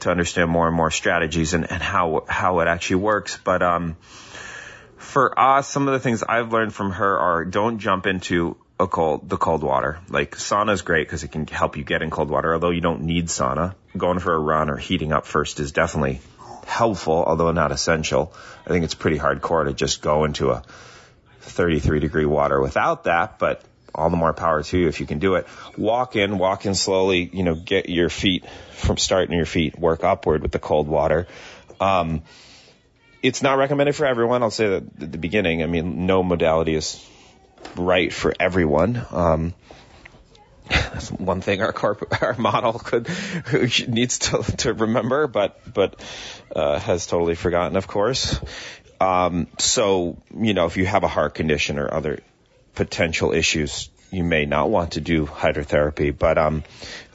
to understand more and more strategies and, and how how it actually works. But um, for us, some of the things I've learned from her are don't jump into a cold, the cold water. Like sauna is great because it can help you get in cold water, although you don't need sauna. Going for a run or heating up first is definitely helpful, although not essential. I think it's pretty hardcore to just go into a 33 degree water without that, but all the more power to you if you can do it. Walk in, walk in slowly, you know, get your feet from starting your feet, work upward with the cold water. Um, it's not recommended for everyone. I'll say that at the beginning. I mean, no modality is right for everyone. Um, that's one thing our corp- our model could needs to to remember, but but uh, has totally forgotten, of course. Um, so you know, if you have a heart condition or other potential issues, you may not want to do hydrotherapy. But um,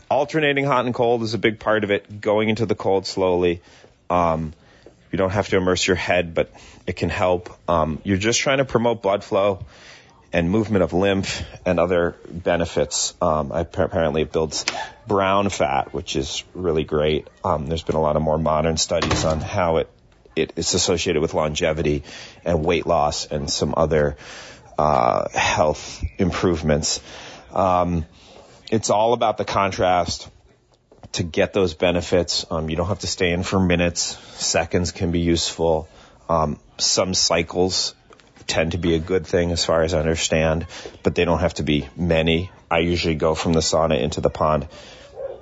alternating hot and cold is a big part of it. Going into the cold slowly. Um, you don't have to immerse your head, but it can help. Um, you're just trying to promote blood flow and movement of lymph and other benefits. Um, apparently, it builds brown fat, which is really great. Um, there's been a lot of more modern studies on how it it is associated with longevity and weight loss and some other uh, health improvements. Um, it's all about the contrast to get those benefits. Um, you don't have to stay in for minutes. Seconds can be useful. Um, some cycles tend to be a good thing as far as I understand, but they don't have to be many. I usually go from the sauna into the pond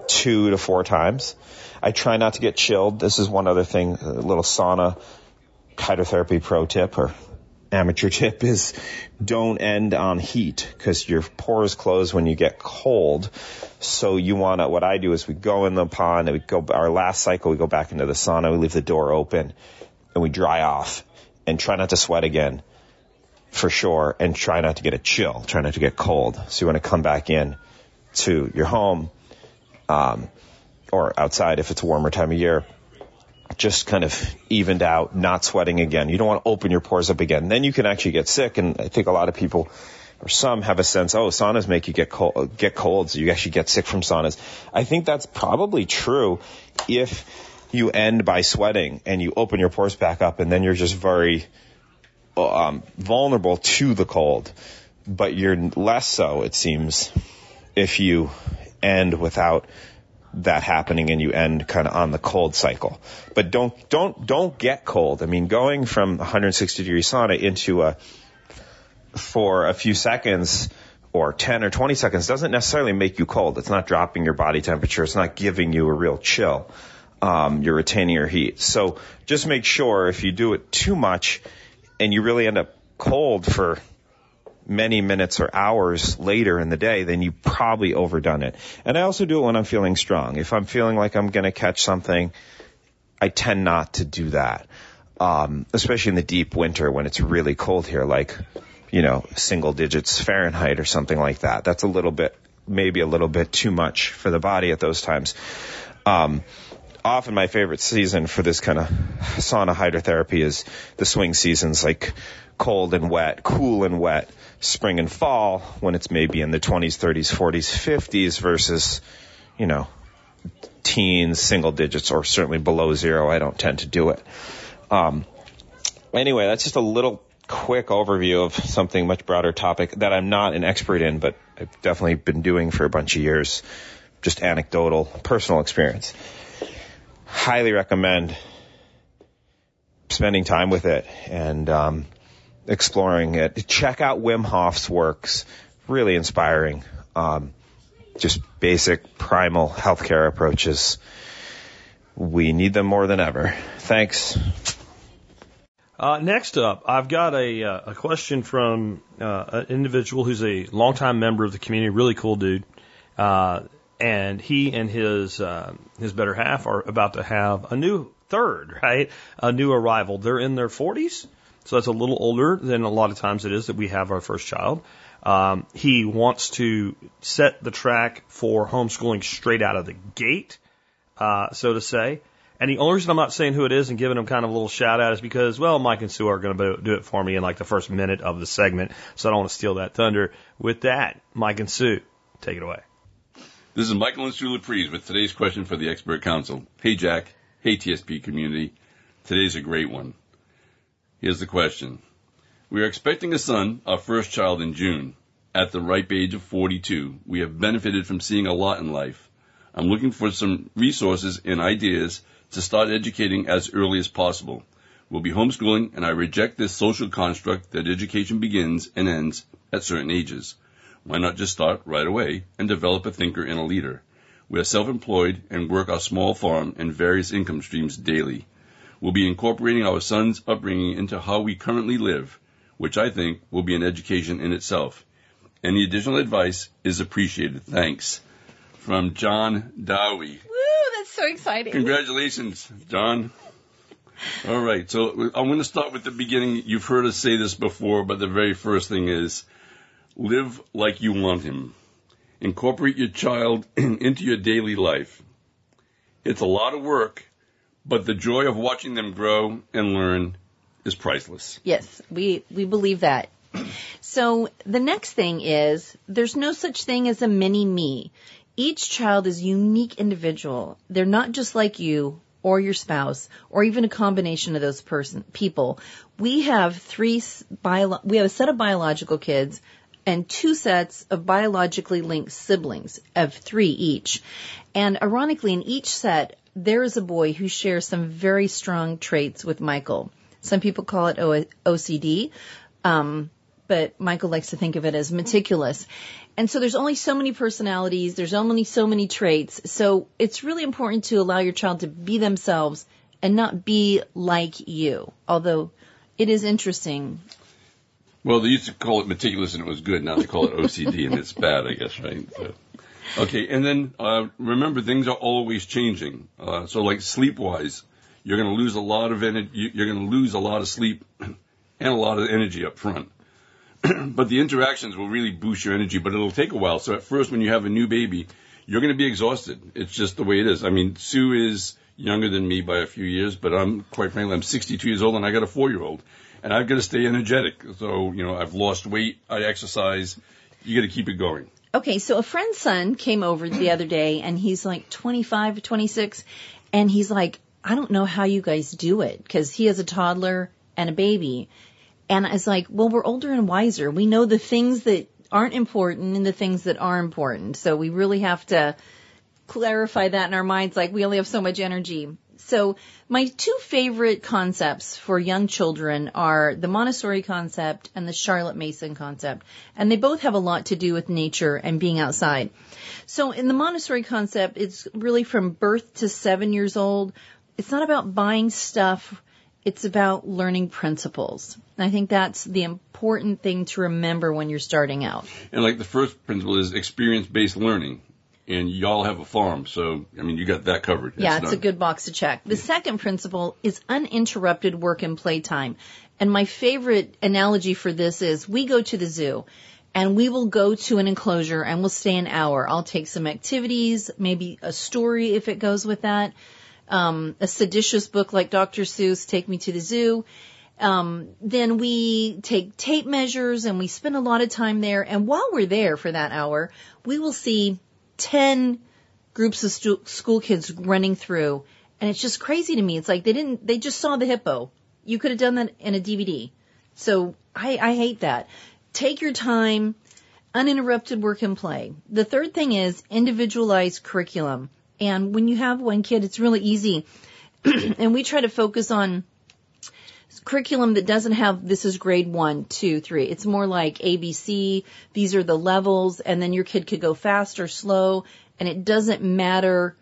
two to four times. I try not to get chilled. This is one other thing, a little sauna hydrotherapy pro tip or amateur <laughs> tip is don't end on heat because your pores close when you get cold. So you want to, what I do is we go in the pond and we go, our last cycle, we go back into the sauna, we leave the door open and we dry off and try not to sweat again for sure and try not to get a chill, try not to get cold. So you want to come back in to your home, um, or outside if it's a warmer time of year just kind of evened out, not sweating again. You don't want to open your pores up again. Then you can actually get sick. And I think a lot of people or some have a sense, oh, saunas make you get cold, get cold, so you actually get sick from saunas. I think that's probably true if you end by sweating and you open your pores back up and then you're just very um, vulnerable to the cold. But you're less so, it seems, if you end without that happening and you end kind of on the cold cycle. But don't don't don't get cold. I mean, going from 160 degree sauna into a for a few seconds or 10 or 20 seconds doesn't necessarily make you cold. It's not dropping your body temperature. It's not giving you a real chill. Um, you're retaining your heat. So just make sure if you do it too much and you really end up cold for many minutes or hours later in the day, then you probably overdone it. And I also do it when I'm feeling strong. If I'm feeling like I'm going to catch something, I tend not to do that. Um, especially in the deep winter when it's really cold here, like, you know, single digits Fahrenheit or something like that. That's a little bit, maybe a little bit too much for the body at those times. Um, often my favorite season for this kind of sauna hydrotherapy is the swing seasons, like cold and wet, cool and wet, spring and fall, when it's maybe in the 20s, 30s, 40s, 50s versus, you know, teens, single digits, or certainly below zero. I don't tend to do it. Um, anyway, that's just a little quick overview of something much broader topic that I'm not an expert in, but I've definitely been doing for a bunch of years. Just anecdotal, personal experience. Highly recommend spending time with it and um, exploring it. Check out Wim Hof's works. Really inspiring. Um, just basic primal healthcare approaches. We need them more than ever. Thanks. Uh, next up, I've got a, uh, a question from uh, an individual who's a longtime member of the community, really cool dude. And he and his uh, his better half are about to have a new third, right? A new arrival. They're in their 40s, so that's a little older than a lot of times it is that we have our first child. Um, he wants to set the track for homeschooling straight out of the gate, uh, so to say. And the only reason I'm not saying who it is and giving him kind of a little shout out is because, well, Mike and Sue are going to do it for me in like the first minute of the segment, so I don't want to steal that thunder. With that, Mike and Sue, take it away. This is Michael and Sue Laprise with today's question for the expert council. Hey Jack, hey TSP community. Today's a great one. Here's the question. We are expecting a son, our first child in June. At the ripe age of 42, we have benefited from seeing a lot in life. I'm looking for some resources and ideas to start educating as early as possible. We'll be homeschooling and I reject this social construct that education begins and ends at certain ages. Why not just start right away and develop a thinker and a leader? We are self-employed and work our small farm and various income streams daily. We'll be incorporating our son's upbringing into how we currently live, which I think will be an education in itself. Any additional advice is appreciated. Thanks. From John Dowie. Woo, that's so exciting. Congratulations, John. All right, so I'm going to start with the beginning. You've heard us say this before, but the very first thing is live like you want him. Incorporate your child <clears throat> into your daily life. It's a lot of work, but the joy of watching them grow and learn is priceless. Yes, we, we believe that. So the next thing is there's no such thing as a mini me. Each child is a unique individual. They're not just like you or your spouse or even a combination of those person people. We have three bio, we have a set of biological kids and two sets of biologically linked siblings of three each. And ironically, in each set, there is a boy who shares some very strong traits with Michael. Some people call it o- OCD, um, but Michael likes to think of it as meticulous. And so there's only so many personalities, there's only so many traits. So it's really important to allow your child to be themselves and not be like you. Although it is interesting Well, they used to call it meticulous and it was good. Now they call it OCD and it's bad, I guess, right? So, okay, and then uh, remember things are always changing. Uh, so, like sleep-wise, you're going to lose a lot of energy. You're going to lose a lot of sleep <clears throat> and a lot of energy up front. <clears throat> but the interactions will really boost your energy, but it'll take a while. So at first, when you have a new baby, you're going to be exhausted. It's just the way it is. I mean, Sue is younger than me by a few years, but I'm quite frankly, I'm 62 years old and I got a four-year-old, and I've got to stay energetic. So you know, I've lost weight, I exercise. You got to keep it going. Okay, so a friend's son came over the other day and he's like 25, 26, and he's like, I don't know how you guys do it because he has a toddler and a baby. And I was like, well, we're older and wiser. We know the things that aren't important and the things that are important. So we really have to clarify that in our minds. Like we only have so much energy. So my two favorite concepts for young children are the Montessori concept and the Charlotte Mason concept. And they both have a lot to do with nature and being outside. So in the Montessori concept, it's really from birth to seven years old. It's not about buying stuff It's about learning principles. And I think that's the important thing to remember when you're starting out. And like the first principle is experience-based learning. And y'all have a farm, so I mean, you got that covered. Yeah, That's it's a good box to check. The second principle is uninterrupted work and play time. And my favorite analogy for this is we go to the zoo and we will go to an enclosure and we'll stay an hour. I'll take some activities, maybe a story if it goes with that. Um, a seditious book like Dr. Seuss, Take Me to the Zoo. Um, then we take tape measures and we spend a lot of time there. And while we're there for that hour, we will see 10 groups of stu- school kids running through. And it's just crazy to me. It's like they didn't, they just saw the hippo. You could have done that in a DVD. So I, I hate that. Take your time, uninterrupted work and play. The third thing is individualized curriculum. And when you have one kid, it's really easy. <clears throat> and we try to focus on curriculum that doesn't have this is grade one, two, three. It's more like ABC. These are the levels, and then your kid could go fast or slow, and it doesn't matter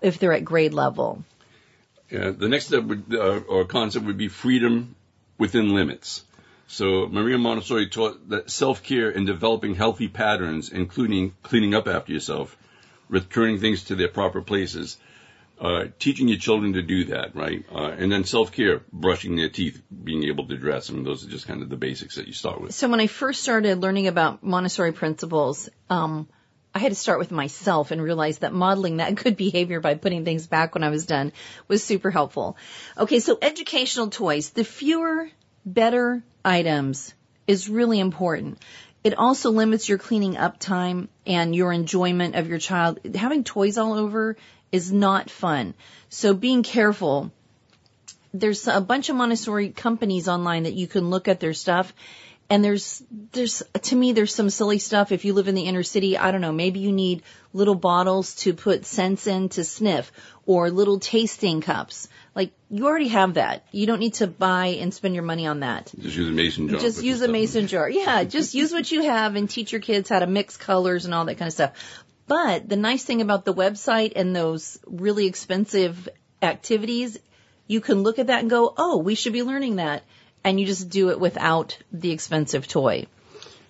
if they're at grade level. Yeah, the next step would, uh, or concept would be freedom within limits. So Maria Montessori taught that self-care and developing healthy patterns, including cleaning up after yourself, returning things to their proper places, uh, teaching your children to do that, right? Uh, and then self-care, brushing their teeth, being able to dress. I mean, those are just kind of the basics that you start with. So when I first started learning about Montessori principles, um, I had to start with myself and realize that modeling that <laughs> good behavior by putting things back when I was done was super helpful. Okay, so educational toys. The fewer, better items is really important. It also limits your cleaning up time and your enjoyment of your child. Having toys all over is not fun. So being careful there's a bunch of Montessori companies online that you can look at their stuff. And there's, there's, to me, there's some silly stuff. If you live in the inner city, I don't know, maybe you need little bottles to put scents in to sniff or little tasting cups. Like, you already have that. You don't need to buy and spend your money on that. Just use a mason jar. Just use a mason jar. Yeah, just use what you have and teach your kids how to mix colors and all that kind of stuff. But the nice thing about the website and those really expensive activities, you can look at that and go, oh, we should be learning that. And you just do it without the expensive toy.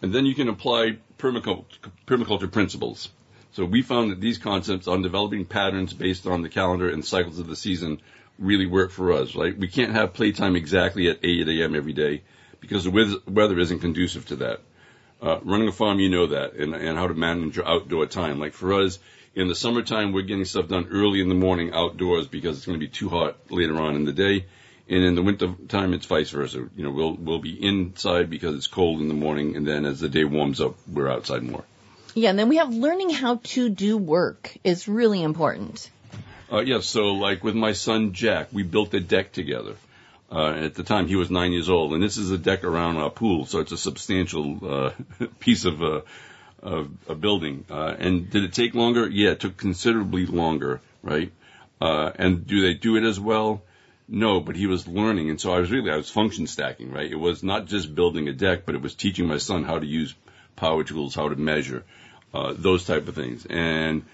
And then you can apply permaculture, permaculture principles. So we found that these concepts on developing patterns based on the calendar and cycles of the season really work for us, right? We can't have playtime exactly at 8 a.m. every day because the weather isn't conducive to that. Uh, running a farm, you know that, and, and how to manage your outdoor time. Like for us, in the summertime, we're getting stuff done early in the morning outdoors because it's going to be too hot later on in the day. And in the winter time, it's vice versa. You know, we'll, we'll be inside because it's cold in the morning. And then as the day warms up, we're outside more. Yeah, and then we have learning how to do work is really important. Uh, yeah, so like with my son Jack, we built a deck together. Uh, at the time, he was nine years old, and this is a deck around a pool, so it's a substantial uh, <laughs> piece of uh, of a building. Uh, and did it take longer? Yeah, it took considerably longer, right? Uh, and do they do it as well? No, but he was learning, and so I was really I was function stacking, right? It was not just building a deck, but it was teaching my son how to use power tools, how to measure, uh, those type of things, and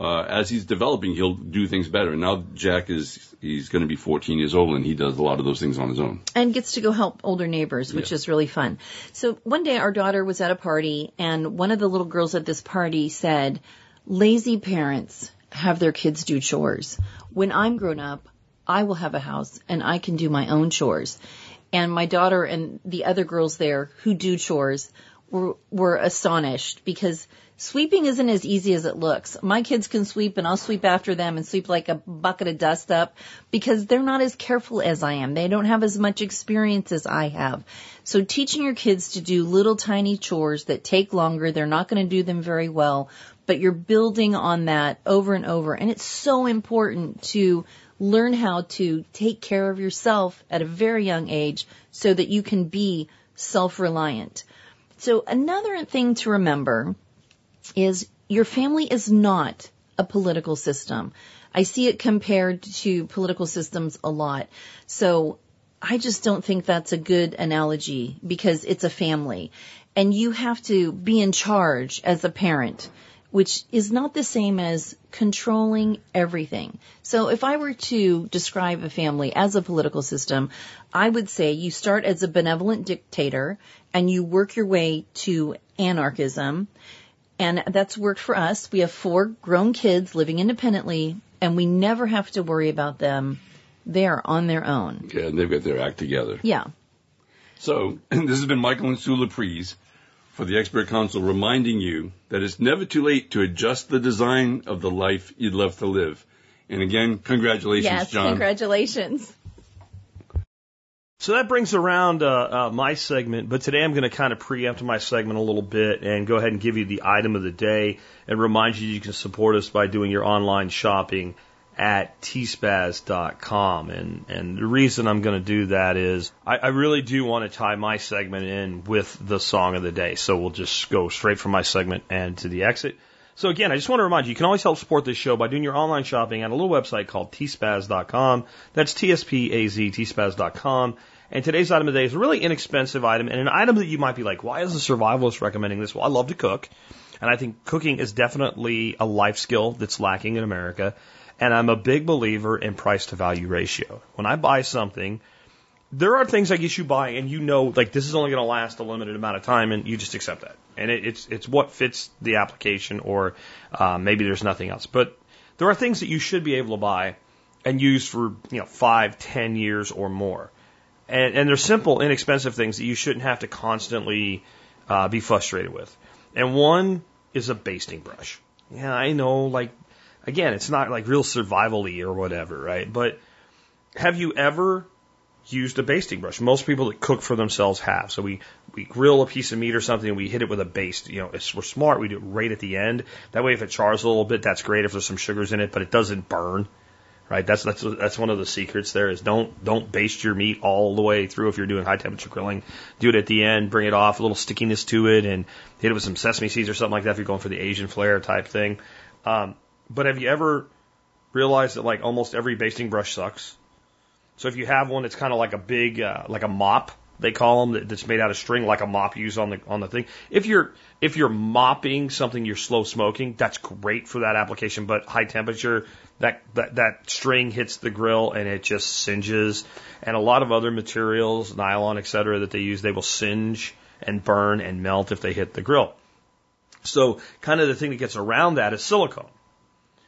uh, as he's developing, he'll do things better. And now Jack is he's going to be 14 years old, and he does a lot of those things on his own. and gets to go help older neighbors, which Yeah. is really fun. So one day our daughter was at a party and one of the little girls at this party said, lazy parents have their kids do chores. When I'm grown up, I will have a house and I can do my own chores. And my daughter and the other girls there who do chores were, were astonished because sweeping isn't as easy as it looks. My kids can sweep and I'll sweep after them and sweep like a bucket of dust up because they're not as careful as I am. They don't have as much experience as I have. So teaching your kids to do little tiny chores that take longer, they're not going to do them very well, but you're building on that over and over. And it's so important to learn how to take care of yourself at a very young age so that you can be self-reliant. So another thing to remember is your family is not a political system. I see it compared to political systems a lot. So I just don't think that's a good analogy because it's a family and you have to be in charge as a parent which is not the same as controlling everything. So if I were to describe a family as a political system, I would say you start as a benevolent dictator and you work your way to anarchism. And that's worked for us. We have four grown kids living independently and we never have to worry about them. They are on their own. Yeah, and they've got their act together. Yeah. So, <clears throat> this has been Michael and Sue Laprise for the Expert Council reminding you that it's never too late to adjust the design of the life you'd love to live. And again, congratulations, yes, John. congratulations. So that brings around uh, uh, my segment, but today I'm going to kind of preempt my segment a little bit and go ahead and give you the item of the day and remind you you can support us by doing your online shopping at tspaz.com. And, and the reason I'm going to do that is I, I really do want to tie my segment in with the song of the day. So we'll just go straight from my segment and to the exit. So again, I just want to remind you, you can always help support this show by doing your online shopping at a little website called tspaz.com. That's T-S-P-A-Z, tspaz.com. And today's item of the day is a really inexpensive item and an item that you might be like, why is the survivalist recommending this? Well, I love to cook. And I think cooking is definitely a life skill that's lacking in America. And I'm a big believer in price to value ratio. When I buy something, there are things I guess you buy and you know, like this is only going to last a limited amount of time and you just accept that. And it, it's, it's what fits the application or uh, maybe there's nothing else. But there are things that you should be able to buy and use for, you know, five, ten years or more. And, and they're simple, inexpensive things that you shouldn't have to constantly uh, be frustrated with. And one is a basting brush. Yeah, I know, like, again, it's not like real survival or whatever, right? But have you ever used a basting brush? Most people that cook for themselves have. So we, we grill a piece of meat or something and we hit it with a baste. You know, if we're smart, we do it right at the end. That way, if it chars a little bit, that's great if there's some sugars in it, but it doesn't burn right? That's that's that's one of the secrets. There is don't don't baste your meat all the way through if you're doing high temperature grilling. Do it at the end, bring it off, a little stickiness to it, and hit it with some sesame seeds or something like that if you're going for the Asian flair type thing. Um, but have you ever realized that like almost every basting brush sucks? So if you have one that's kind of like a big uh, like a mop, they call them that's made out of string, like a mop used on the on the thing. If you're if you're mopping something you're slow smoking, that's great for that application. But high temperature, that, that, that string hits the grill and it just singes. And a lot of other materials, nylon, et cetera, that they use, they will singe and burn and melt if they hit the grill. So kind of the thing that gets around that is silicone.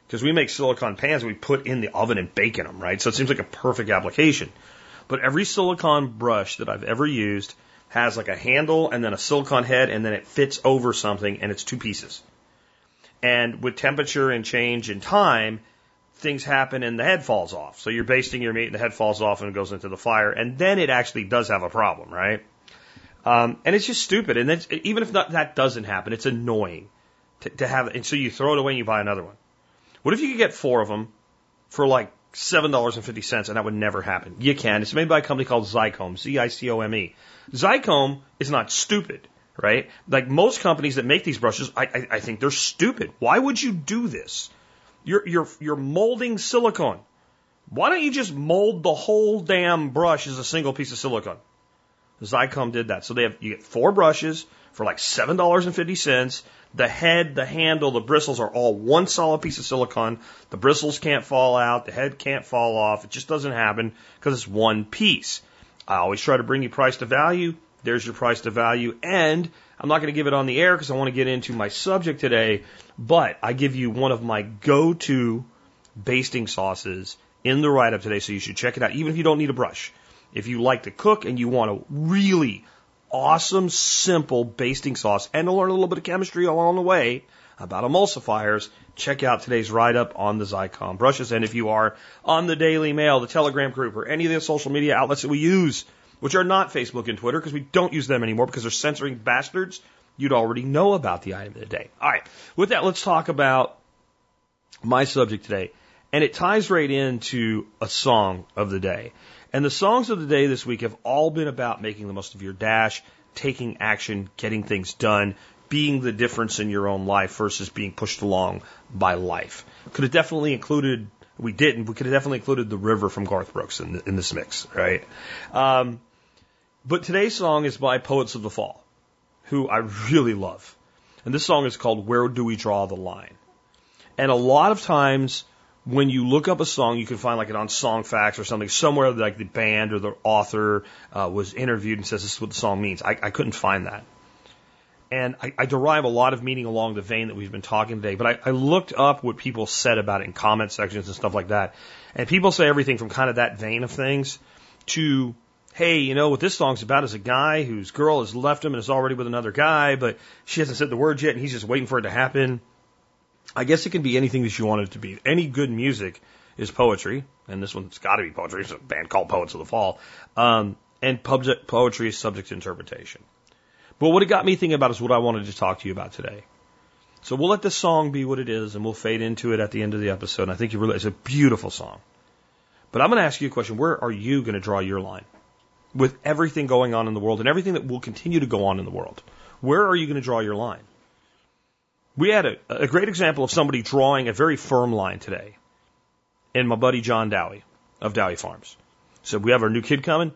Because we make silicone pans we put in the oven and bake in them, right? So it seems like a perfect application. But every silicone brush that I've ever used has like a handle and then a silicone head and then it fits over something and it's two pieces. And with temperature and change in time, things happen and the head falls off. So you're basting your meat and the head falls off and it goes into the fire. And then it actually does have a problem, right? Um, and it's just stupid. And even if not, that doesn't happen, it's annoying to, to have. And so you throw it away and you buy another one. What if you could get four of them for like seven dollars and fifty cents, and that would never happen? You can. It's made by a company called Zicome, Z-I-C-O-M-E. Zicome is not stupid, right? Like most companies that make these brushes, I, I, I think they're stupid. Why would you do this? You're, you're, you're molding silicone. Why don't you just mold the whole damn brush as a single piece of silicone? Zicome did that. So they have, you get four brushes for like $7.50. The head, the handle, the bristles are all one solid piece of silicone. The bristles can't fall out. The head can't fall off. It just doesn't happen because it's one piece. I always try to bring you price to value. There's your price to value. And I'm not going to give it on the air because I want to get into my subject today, but I give you one of my go to basting sauces in the write up today, so you should check it out, even if you don't need a brush. If you like to cook and you want a really awesome, simple basting sauce and to learn a little bit of chemistry along the way about emulsifiers, check out today's write up on the Zicome brushes. And if you are on the Daily Mail, the Telegram group, or any of the social media outlets that we use, which are not Facebook and Twitter because we don't use them anymore because they're censoring bastards, you'd already know about the item of the day. All right. With that, let's talk about my subject today. And it ties right into a song of the day. And the songs of the day this week have all been about making the most of your dash, taking action, getting things done, being the difference in your own life versus being pushed along by life. Could have definitely included, we didn't, we could have definitely included The River from Garth Brooks in, in this mix, right? Um, but today's song is by Poets of the Fall, who I really love. And this song is called Where Do We Draw the Line? And a lot of times when you look up a song, you can find like it on Songfacts or something, somewhere like the band or the author uh, was interviewed and says this is what the song means. I, I couldn't find that. And I, I derive a lot of meaning along the vein that we've been talking today, but I, I looked up what people said about it in comment sections and stuff like that. And people say everything from kind of that vein of things to, hey, you know what this song's about is a guy whose girl has left him and is already with another guy, but she hasn't said the words yet and he's just waiting for it to happen. I guess it can be anything that you want it to be. Any good music is poetry, and this one's got to be poetry. It's a band called Poets of the Fall. Um, and public, poetry is subject to interpretation. But what it got me thinking about is what I wanted to talk to you about today. So we'll let this song be what it is, and we'll fade into it at the end of the episode. And I think you it's a beautiful song. But I'm going to ask you a question. Where are you going to draw your line? With everything going on in the world and everything that will continue to go on in the world, where are you going to draw your line? We had a, a great example of somebody drawing a very firm line today in my buddy John Dowie of Dowie Farms. So we have our new kid coming.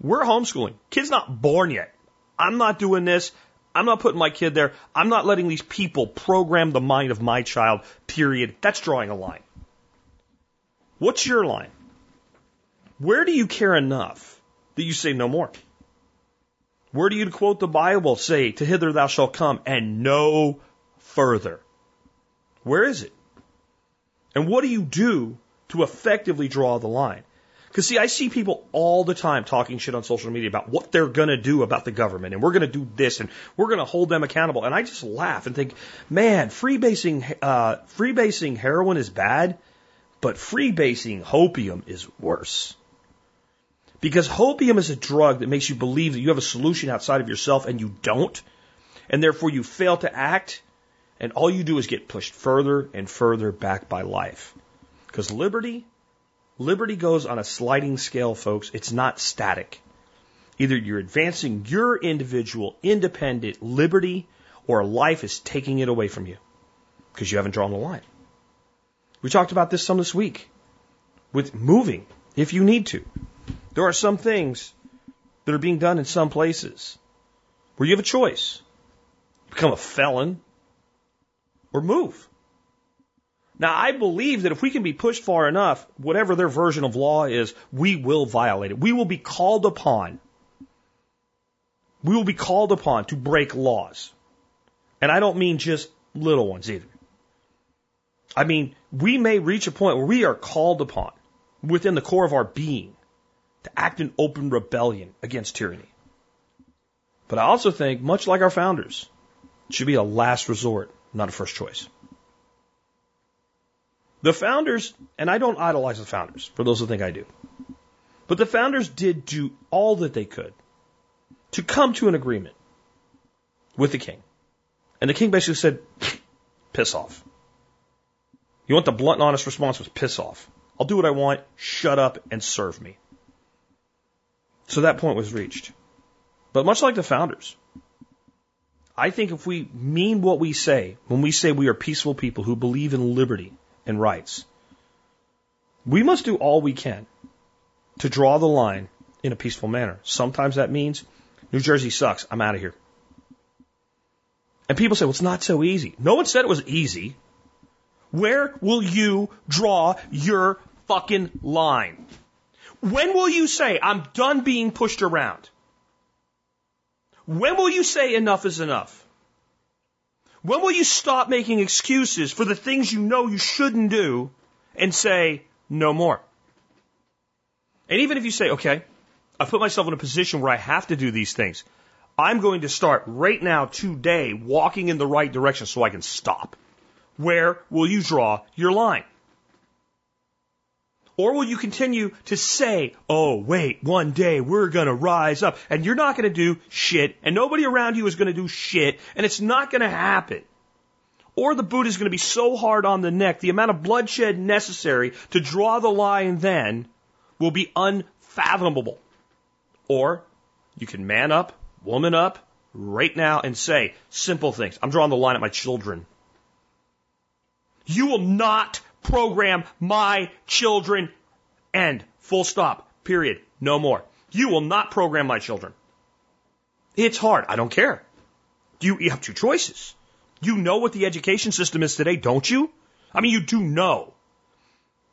We're homeschooling. Kid's not born yet. I'm not doing this. I'm not putting my kid there. I'm not letting these people program the mind of my child, period. That's drawing a line. What's your line? Where do you care enough that you say no more? Where do you quote the Bible say, to hither thou shalt come and no further? Where is it? And what do you do to effectively draw the line? Because see, I see people all the time talking shit on social media about what they're gonna do about the government, and we're gonna do this, and we're gonna hold them accountable, and I just laugh and think, man, freebasing, uh, freebasing heroin is bad, but freebasing hopium is worse. Because hopium is a drug that makes you believe that you have a solution outside of yourself, and you don't, and therefore you fail to act, and all you do is get pushed further and further back by life. Because liberty Liberty goes on a sliding scale, folks. It's not static. Either you're advancing your individual, independent liberty, or life is taking it away from you because you haven't drawn the line. We talked about this some this week with moving, if you need to. There are some things that are being done in some places where you have a choice become a felon or move. Now, I believe that if we can be pushed far enough, whatever their version of law is, we will violate it. We will be called upon. We will be called upon to break laws. And I don't mean just little ones either. I mean, we may reach a point where we are called upon within the core of our being to act in open rebellion against tyranny. But I also think, much like our founders, it should be a last resort, not a first choice. The founders, and I don't idolize the founders, for those who think I do, but the founders did do all that they could to come to an agreement with the king. And the king basically said, piss off. You want the blunt and honest response was piss off. I'll do what I want, shut up and serve me. So that point was reached. But much like the founders, I think if we mean what we say, when we say we are peaceful people who believe in liberty, and rights. We must do all we can to draw the line in a peaceful manner. Sometimes that means New Jersey sucks. I'm out of here. And people say, well, it's not so easy. No one said it was easy. Where will you draw your fucking line? When will you say, I'm done being pushed around? When will you say enough is enough? When will you stop making excuses for the things you know you shouldn't do and say no more? And even if you say, okay, I've put myself in a position where I have to do these things, I'm going to start right now, today, walking in the right direction so I can stop. Where will you draw your line? Or will you continue to say, oh, wait, one day we're going to rise up and you're not going to do shit and nobody around you is going to do shit and it's not going to happen. Or the boot is going to be so hard on the neck, the amount of bloodshed necessary to draw the line then will be unfathomable. Or you can man up, woman up right now and say simple things. I'm drawing the line at my children. You will not program my children. End. Full stop. Period. No more. You will not program my children. It's hard. I don't care. You, you have two choices. You know what the education system is today, don't you? I mean, you do know.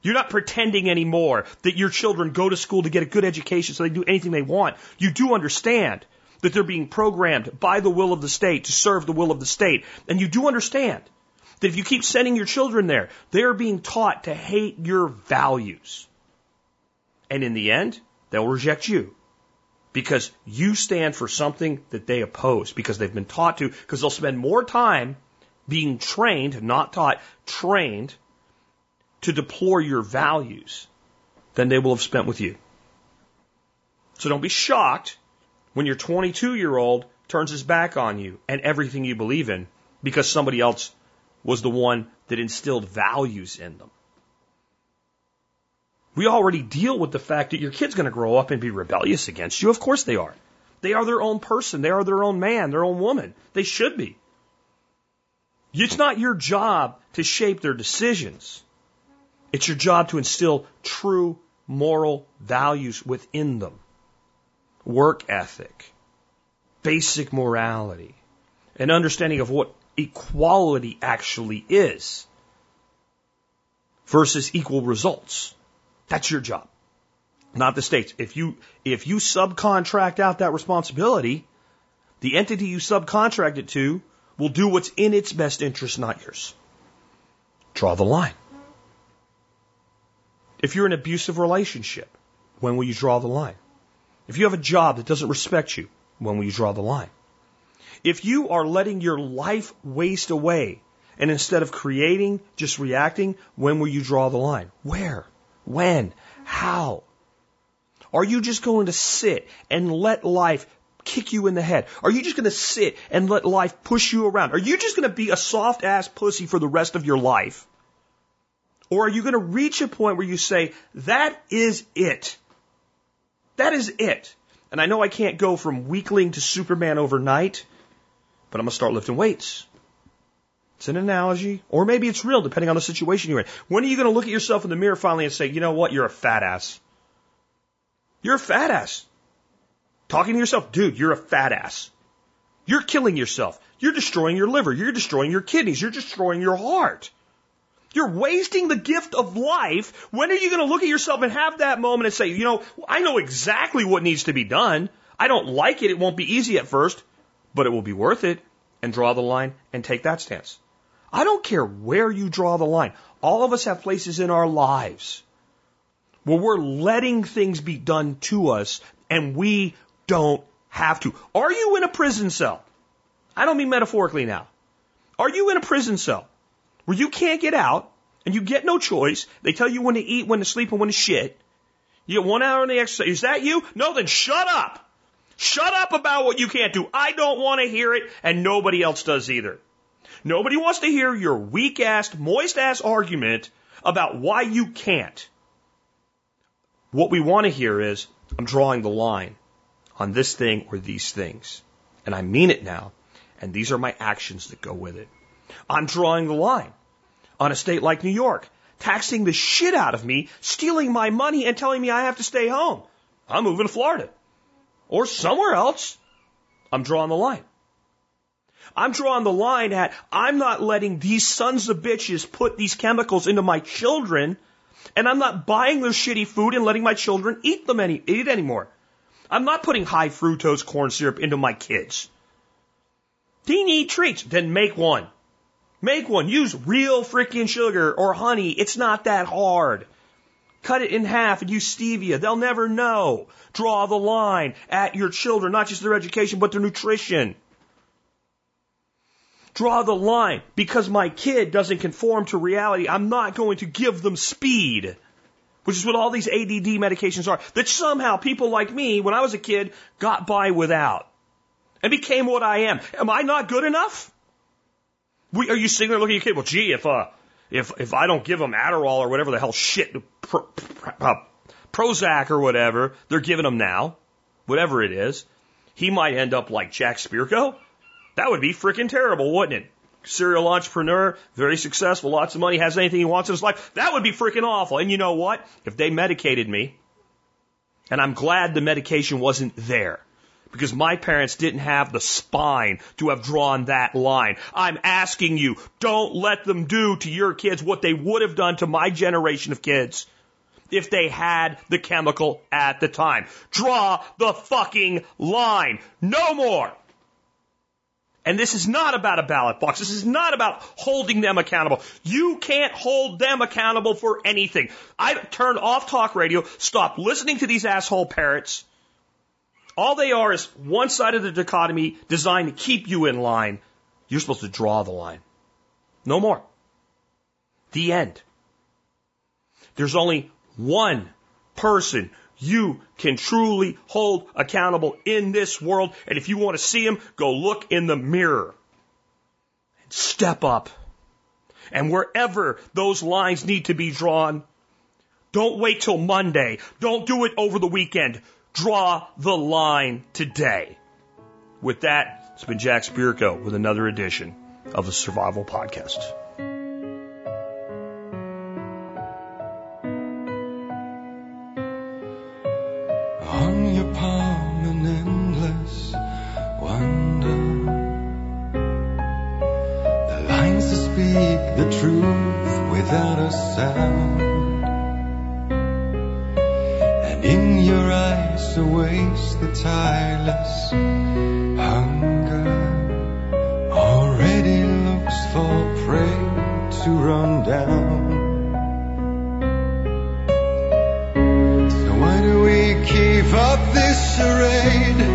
You're not pretending anymore that your children go to school to get a good education so they do anything they want. You do understand that they're being programmed by the will of the state to serve the will of the state. And you do understand that if you keep sending your children there, they're being taught to hate your values. And in the end, they'll reject you because you stand for something that they oppose because they've been taught to, because they'll spend more time being trained, not taught, trained to deplore your values than they will have spent with you. So don't be shocked when your 22 year old turns his back on you and everything you believe in because somebody else was the one that instilled values in them. We already deal with the fact that your kid's going to grow up and be rebellious against you. Of course they are. They are their own person. They are their own man, their own woman. They should be. It's not your job to shape their decisions. It's your job to instill true moral values within them. Work ethic, basic morality, an understanding of what equality actually is versus equal results. That's your job, not the states. If you, if you subcontract out that responsibility, the entity you subcontract it to will do what's in its best interest, not yours. Draw the line. If you're in an abusive relationship, when will you draw the line? If you have a job that doesn't respect you, when will you draw the line? If you are letting your life waste away and instead of creating, just reacting, when will you draw the line? Where? When? How? Are you just going to sit and let life kick you in the head? Are you just going to sit and let life push you around? Are you just going to be a soft ass pussy for the rest of your life? Or are you going to reach a point where you say, that is it? That is it. And I know I can't go from weakling to Superman overnight, but I'm going to start lifting weights. It's an analogy, or maybe it's real, depending on the situation you're in. When are you going to look at yourself in the mirror finally and say, you know what, you're a fat ass? You're a fat ass. Talking to yourself, dude, you're a fat ass. You're killing yourself. You're destroying your liver. You're destroying your kidneys. You're destroying your heart. You're wasting the gift of life. When are you going to look at yourself and have that moment and say, you know, I know exactly what needs to be done. I don't like it. It won't be easy at first, but it will be worth it and draw the line and take that stance. I don't care where you draw the line. All of us have places in our lives where we're letting things be done to us and we don't have to. Are you in a prison cell? I don't mean metaphorically now. Are you in a prison cell where you can't get out and you get no choice? They tell you when to eat, when to sleep, and when to shit. You get one hour on the exercise. Is that you? No, then shut up. Shut up about what you can't do. I don't want to hear it, and nobody else does either. Nobody wants to hear your weak ass, moist ass argument about why you can't. What we want to hear is, I'm drawing the line on this thing or these things. And I mean it now. And these are my actions that go with it. I'm drawing the line on a state like New York, taxing the shit out of me, stealing my money and telling me I have to stay home. I'm moving to Florida or somewhere else. I'm drawing the line. I'm drawing the line at I'm not letting these sons of bitches put these chemicals into my children, and I'm not buying their shitty food and letting my children eat them any eat anymore. I'm not putting high fructose corn syrup into my kids. They need treats, then make one. Make one. Use real freaking sugar or honey. It's not that hard. Cut it in half and use stevia. They'll never know. Draw the line at your children, not just their education, but their nutrition. Draw the line. Because my kid doesn't conform to reality, I'm not going to give them speed. Which is what all these ADD medications are. That somehow people like me, when I was a kid, got by without. And became what I am. Am I not good enough? We, are you sitting there looking at your kid? Well, gee, if, uh, if, if I don't give them Adderall or whatever the hell shit, pro, pro, uh, Prozac or whatever they're giving him now, whatever it is, he might end up like Jack Spirko. That would be freaking terrible, wouldn't it? Serial entrepreneur, very successful, lots of money, has anything he wants in his life. That would be freaking awful. And you know what? If they medicated me, and I'm glad the medication wasn't there, because my parents didn't have the spine to have drawn that line. I'm asking you, don't let them do to your kids what they would have done to my generation of kids if they had the chemical at the time. Draw the fucking line. No more. And this is not about a ballot box. This is not about holding them accountable. You can't hold them accountable for anything. I turned off talk radio, stopped listening to these asshole parrots. All they are is one side of the dichotomy designed to keep you in line. You're supposed to draw the line. No more. The end. There's only one person you can truly hold accountable in this world. And if you want to see him, go look in the mirror. And step up. And wherever those lines need to be drawn, don't wait till Monday. Don't do it over the weekend. Draw the line today. With that, it's been Jack Spirko with another edition of the Survival Podcast. on your palm an endless wonder. The lines that speak the truth without a sound. Eyes awaits the tireless hunger. Already looks for prey to run down. So why do we keep up this charade?